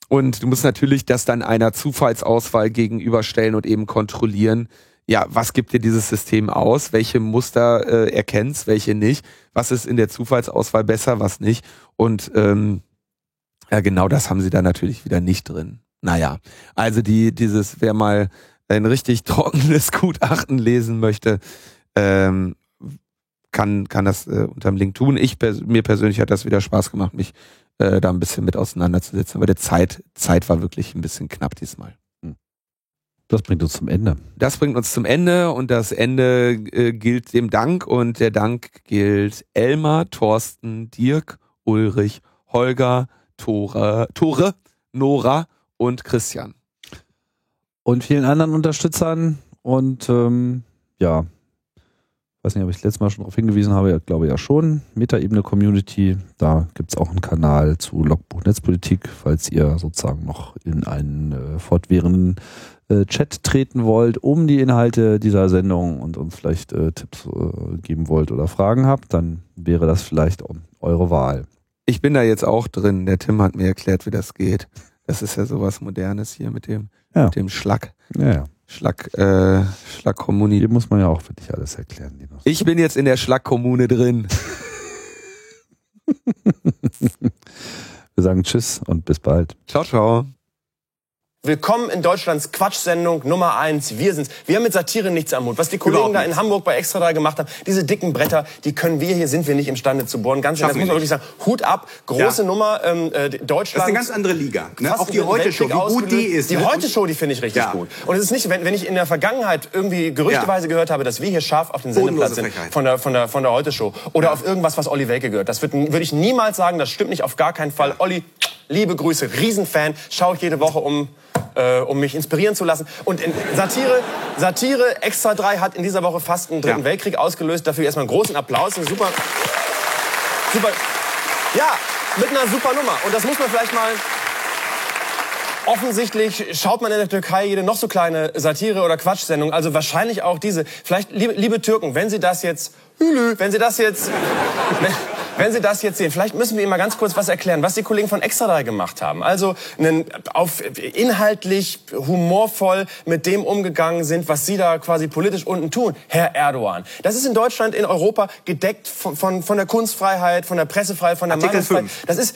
Und du musst natürlich das dann einer Zufallsauswahl gegenüberstellen und eben kontrollieren, ja, was gibt dir dieses System aus? Welche Muster äh, erkennst, welche nicht? Was ist in der Zufallsauswahl besser, was nicht? Und ähm, ja, genau das haben sie da natürlich wieder nicht drin. Naja, also die, dieses, wer mal ein richtig (laughs) trockenes Gutachten lesen möchte, ähm, kann, kann das äh, unterm Link tun. Ich, pers mir persönlich hat das wieder Spaß gemacht, mich äh, da ein bisschen mit auseinanderzusetzen. Aber der Zeit, Zeit war wirklich ein bisschen knapp diesmal. Das bringt uns zum Ende. Das bringt uns zum Ende und das Ende äh, gilt dem Dank und der Dank gilt Elmar, Thorsten, Dirk, Ulrich, Holger, Tore, Tore, Nora und Christian. Und vielen anderen Unterstützern und ähm, ja, weiß nicht, ob ich letztes Mal schon darauf hingewiesen habe, ich glaube ja schon, Metaebene Community, da gibt es auch einen Kanal zu Logbuch Netzpolitik, falls ihr sozusagen noch in einen äh, fortwährenden äh, Chat treten wollt, um die Inhalte dieser Sendung und uns vielleicht äh, Tipps äh, geben wollt oder Fragen habt, dann wäre das vielleicht eure Wahl. Ich bin da jetzt auch drin. Der Tim hat mir erklärt, wie das geht. Das ist ja sowas Modernes hier mit dem, ja. mit dem Schlack. Ja, ja. Schlag, äh, Schlagkommune. Hier muss man ja auch für dich alles erklären. Linus. Ich bin jetzt in der Schlagkommune drin. (laughs) (laughs) Wir sagen Tschüss und bis bald. Ciao, ciao. Willkommen in Deutschlands Quatschsendung Nummer eins. Wir sind's. Wir haben mit Satire nichts am Hut. Was die Kollegen da in Hamburg bei Extra 3 gemacht haben, diese dicken Bretter, die können wir hier, sind wir nicht imstande zu bohren. Ganz ehrlich, das muss man wirklich sagen. Hut ab, große ja. Nummer, ähm, äh, Deutschland. Das ist eine ganz andere Liga. Ne? Auch die Heute-Show, wie gut die ist. Die ne? Heute-Show, die finde ich richtig ja. gut. Und es ist nicht, wenn, wenn ich in der Vergangenheit irgendwie gerüchteweise ja. gehört habe, dass wir hier scharf auf den Sendeplatz sind von der, von der, von der Heute-Show oder auf irgendwas, was Olli Welke gehört. Das würde ich niemals sagen, das stimmt nicht, auf gar keinen Fall. Olli, liebe Grüße, Riesenfan, schaue ich jede Woche um äh, um mich inspirieren zu lassen. Und in Satire, Satire Extra 3 hat in dieser Woche fast einen dritten ja. Weltkrieg ausgelöst. Dafür erstmal einen großen Applaus. Super, super, ja, mit einer super Nummer. Und das muss man vielleicht mal offensichtlich schaut man in der Türkei jede noch so kleine Satire- oder Quatschsendung, also wahrscheinlich auch diese. Vielleicht, liebe, liebe Türken, wenn Sie das jetzt, wenn Sie das jetzt, (laughs) wenn Sie das jetzt sehen, vielleicht müssen wir Ihnen mal ganz kurz was erklären, was die Kollegen von Extra 3 gemacht haben. Also einen, auf, inhaltlich, humorvoll mit dem umgegangen sind, was Sie da quasi politisch unten tun, Herr Erdogan. Das ist in Deutschland, in Europa gedeckt von, von, von der Kunstfreiheit, von der Pressefreiheit, von der Artikel Meinungsfreiheit. 5. Das ist,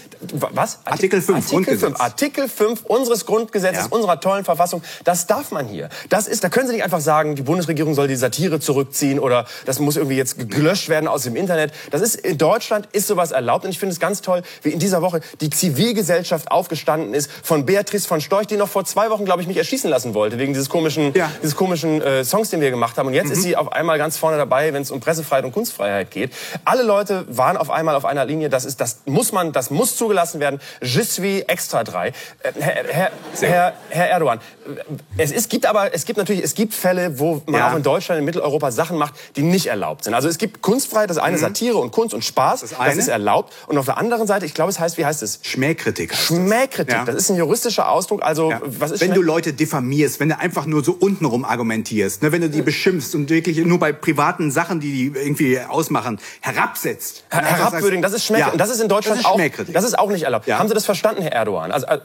was? Artikel 5, Artikel Grundgesetz. 5, Artikel 5 unseres Grundgesetzes, ja. unserer tollen Verfassung. Das darf man hier. Das ist, da können Sie nicht einfach sagen, die Bundesregierung soll die Satire zurückziehen oder das muss irgendwie jetzt gelöscht werden aus dem Internet. Das ist in Deutschland ist sowas erlaubt. Und ich finde es ganz toll, wie in dieser Woche die Zivilgesellschaft aufgestanden ist von Beatrice von Storch, die noch vor zwei Wochen, glaube ich, mich erschießen lassen wollte, wegen dieses komischen, ja. dieses komischen äh, Songs, den wir gemacht haben. Und jetzt mhm. ist sie auf einmal ganz vorne dabei, wenn es um Pressefreiheit und Kunstfreiheit geht. Alle Leute waren auf einmal auf einer Linie. Das ist, das muss man, das muss zugelassen werden. Je suis extra drei. Äh, Herr, Herr, Herr, Herr Erdogan, es, es gibt aber, es gibt natürlich, es gibt Fälle, wo man ja. auch in Deutschland, in Mitteleuropa Sachen macht, die nicht erlaubt sind. Also es gibt Kunstfreiheit, das eine mhm. Satire und Kunst und Spaß, das, das, ist erlaubt. Und auf der anderen Seite, ich glaube, es heißt, wie heißt es? Schmähkritik. Schmähkritik. Ja. Das ist ein juristischer Ausdruck. Also ja. was ist? Wenn du Leute diffamierst, wenn du einfach nur so untenrum argumentierst, ne, wenn du die beschimpfst und wirklich nur bei privaten Sachen, die die irgendwie ausmachen, herabsetzt. Her herabwürdigen, das ist Schmähkritik. Ja. Und das ist in Deutschland das ist auch. Das ist auch nicht erlaubt. Haben Sie das verstanden, Herr Erdogan? Also äh,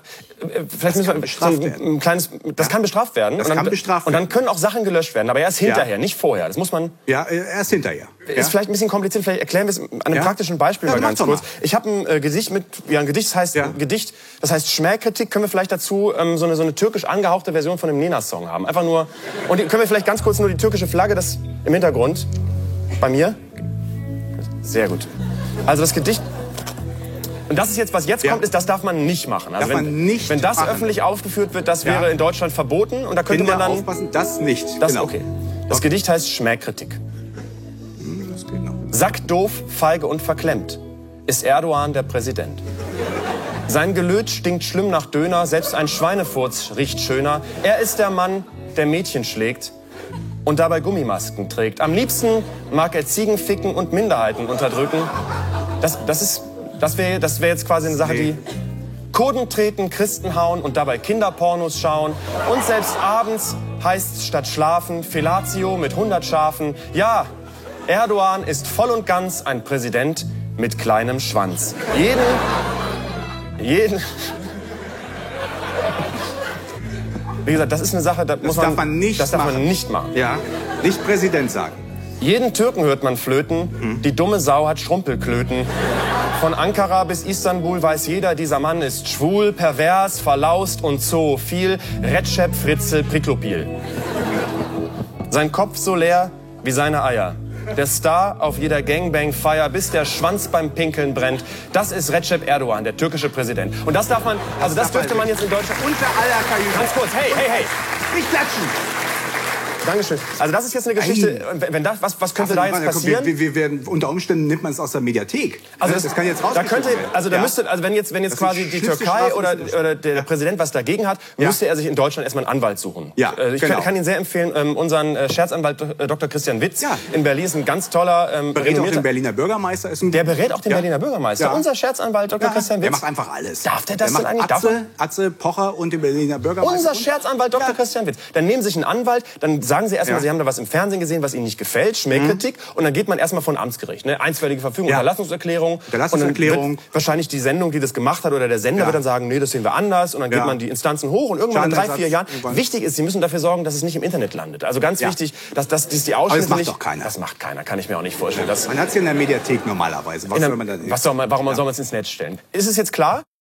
vielleicht müssen wir so ein, ein kleines. Das kann bestraft werden. Das dann, kann bestraft werden. Und dann können auch Sachen gelöscht werden, aber erst hinterher, nicht vorher. Das muss man. Ja, erst hinterher. Ist vielleicht ein bisschen kompliziert. Vielleicht erklären wir es an einem praktischen Beispiel mal ganz kurz. Ich habe ein äh, Gedicht mit, ja, ein Gedicht, das heißt, ja. Gedicht, das heißt Schmähkritik. Können wir vielleicht dazu ähm, so, eine, so eine türkisch angehauchte Version von dem Nena-Song haben? Einfach nur, und die, können wir vielleicht ganz kurz nur die türkische Flagge, das im Hintergrund, bei mir? Sehr gut. Also das Gedicht, und das ist jetzt, was jetzt ja. kommt, ist, das darf man nicht machen. Also darf wenn, man nicht wenn das machen. öffentlich aufgeführt wird, das wäre ja. in Deutschland verboten. Und da könnte Kinder man dann. aufpassen, das nicht. Das, genau. okay. Das okay. Gedicht heißt Schmähkritik. Sack doof, feige und verklemmt ist Erdogan der Präsident. Sein Gelöt stinkt schlimm nach Döner, selbst ein Schweinefurz riecht schöner. Er ist der Mann, der Mädchen schlägt und dabei Gummimasken trägt. Am liebsten mag er Ziegen ficken und Minderheiten unterdrücken. Das, das, ist, das wäre das wär jetzt quasi eine Sache, die Kurden treten, Christen hauen und dabei Kinderpornos schauen. Und selbst abends heißt statt schlafen Felatio mit 100 Schafen. Ja, Erdogan ist voll und ganz ein Präsident, mit kleinem Schwanz. Jeden, jeden. Wie gesagt, das ist eine Sache, das, das muss man, darf man nicht das darf machen. man nicht machen. Ja, nicht Präsident sagen. Jeden Türken hört man flöten, hm. die dumme Sau hat Schrumpelklöten. Von Ankara bis Istanbul weiß jeder, dieser Mann ist schwul, pervers, verlaust und so viel Recep Fritzel Priklopil. Sein Kopf so leer wie seine Eier der Star auf jeder Gangbang-Feier, bis der Schwanz beim Pinkeln brennt. Das ist Recep Erdogan, der türkische Präsident. Und das darf man, also das, dürfte man jetzt in Deutschland... Unter aller Kajüte. Ganz kurz, hey, hey, hey. Nicht klatschen. Dankeschön. Also das ist jetzt eine Geschichte, wenn wenn das, was, was könnte da jetzt passieren? Wir, wir werden, unter Umständen nimmt man es aus der Mediathek. Also das, das, kann jetzt da könnte, also da Ja. müsste, also wenn jetzt, wenn jetzt Das quasi die Türkei oder, oder der Präsident was dagegen hat, Ja. müsste er sich in Deutschland erstmal einen Anwalt suchen. Ja, Äh, ich genau. kann, kann Ihnen sehr empfehlen, ähm, unseren äh, Scherzanwalt äh, Dr. Christian Witz Ja. in Berlin ist ein ganz toller, ähm, berät auch den Berliner Bürgermeister. Ist ein, der berät auch den Ja. Berliner Bürgermeister. Ja. Unser Scherzanwalt Dr. Ja, Christian der Witz. macht einfach alles. Darf der das macht denn eigentlich? Atze, Atze, Pocher und den Berliner Bürgermeister. Unser Scherzanwalt Dr. Ja. Christian Witz. Dann nehmen Sie sich einen Anwalt, dann sagen Sie erstmal, Ja. Mhm. Sie haben da was im Fernsehen gesehen, was Ihnen nicht gefällt, Schmähkritik, und dann geht man erstmal vor ein Amtsgericht. Ne? Einstweilige Verfügung, Ja. Unterlassungserklärung. Unterlassungserklärung. Wahrscheinlich die Sendung, die das gemacht hat, oder der Sender Ja. wird dann sagen, nee, das sehen wir anders. Und dann geht man die Instanzen hoch und irgendwann in drei, vier Jahren. Wichtig ist, Sie müssen dafür sorgen, dass es nicht im Internet landet. Also ganz wichtig, dass, dass, dass die Ausschnitte macht nicht... doch keiner. Das macht keiner, kann ich mir auch nicht vorstellen. Das, Man hat es ja in der Mediathek normalerweise. Was der, soll man da was soll man, warum soll man es ins Netz stellen? Ist es jetzt klar?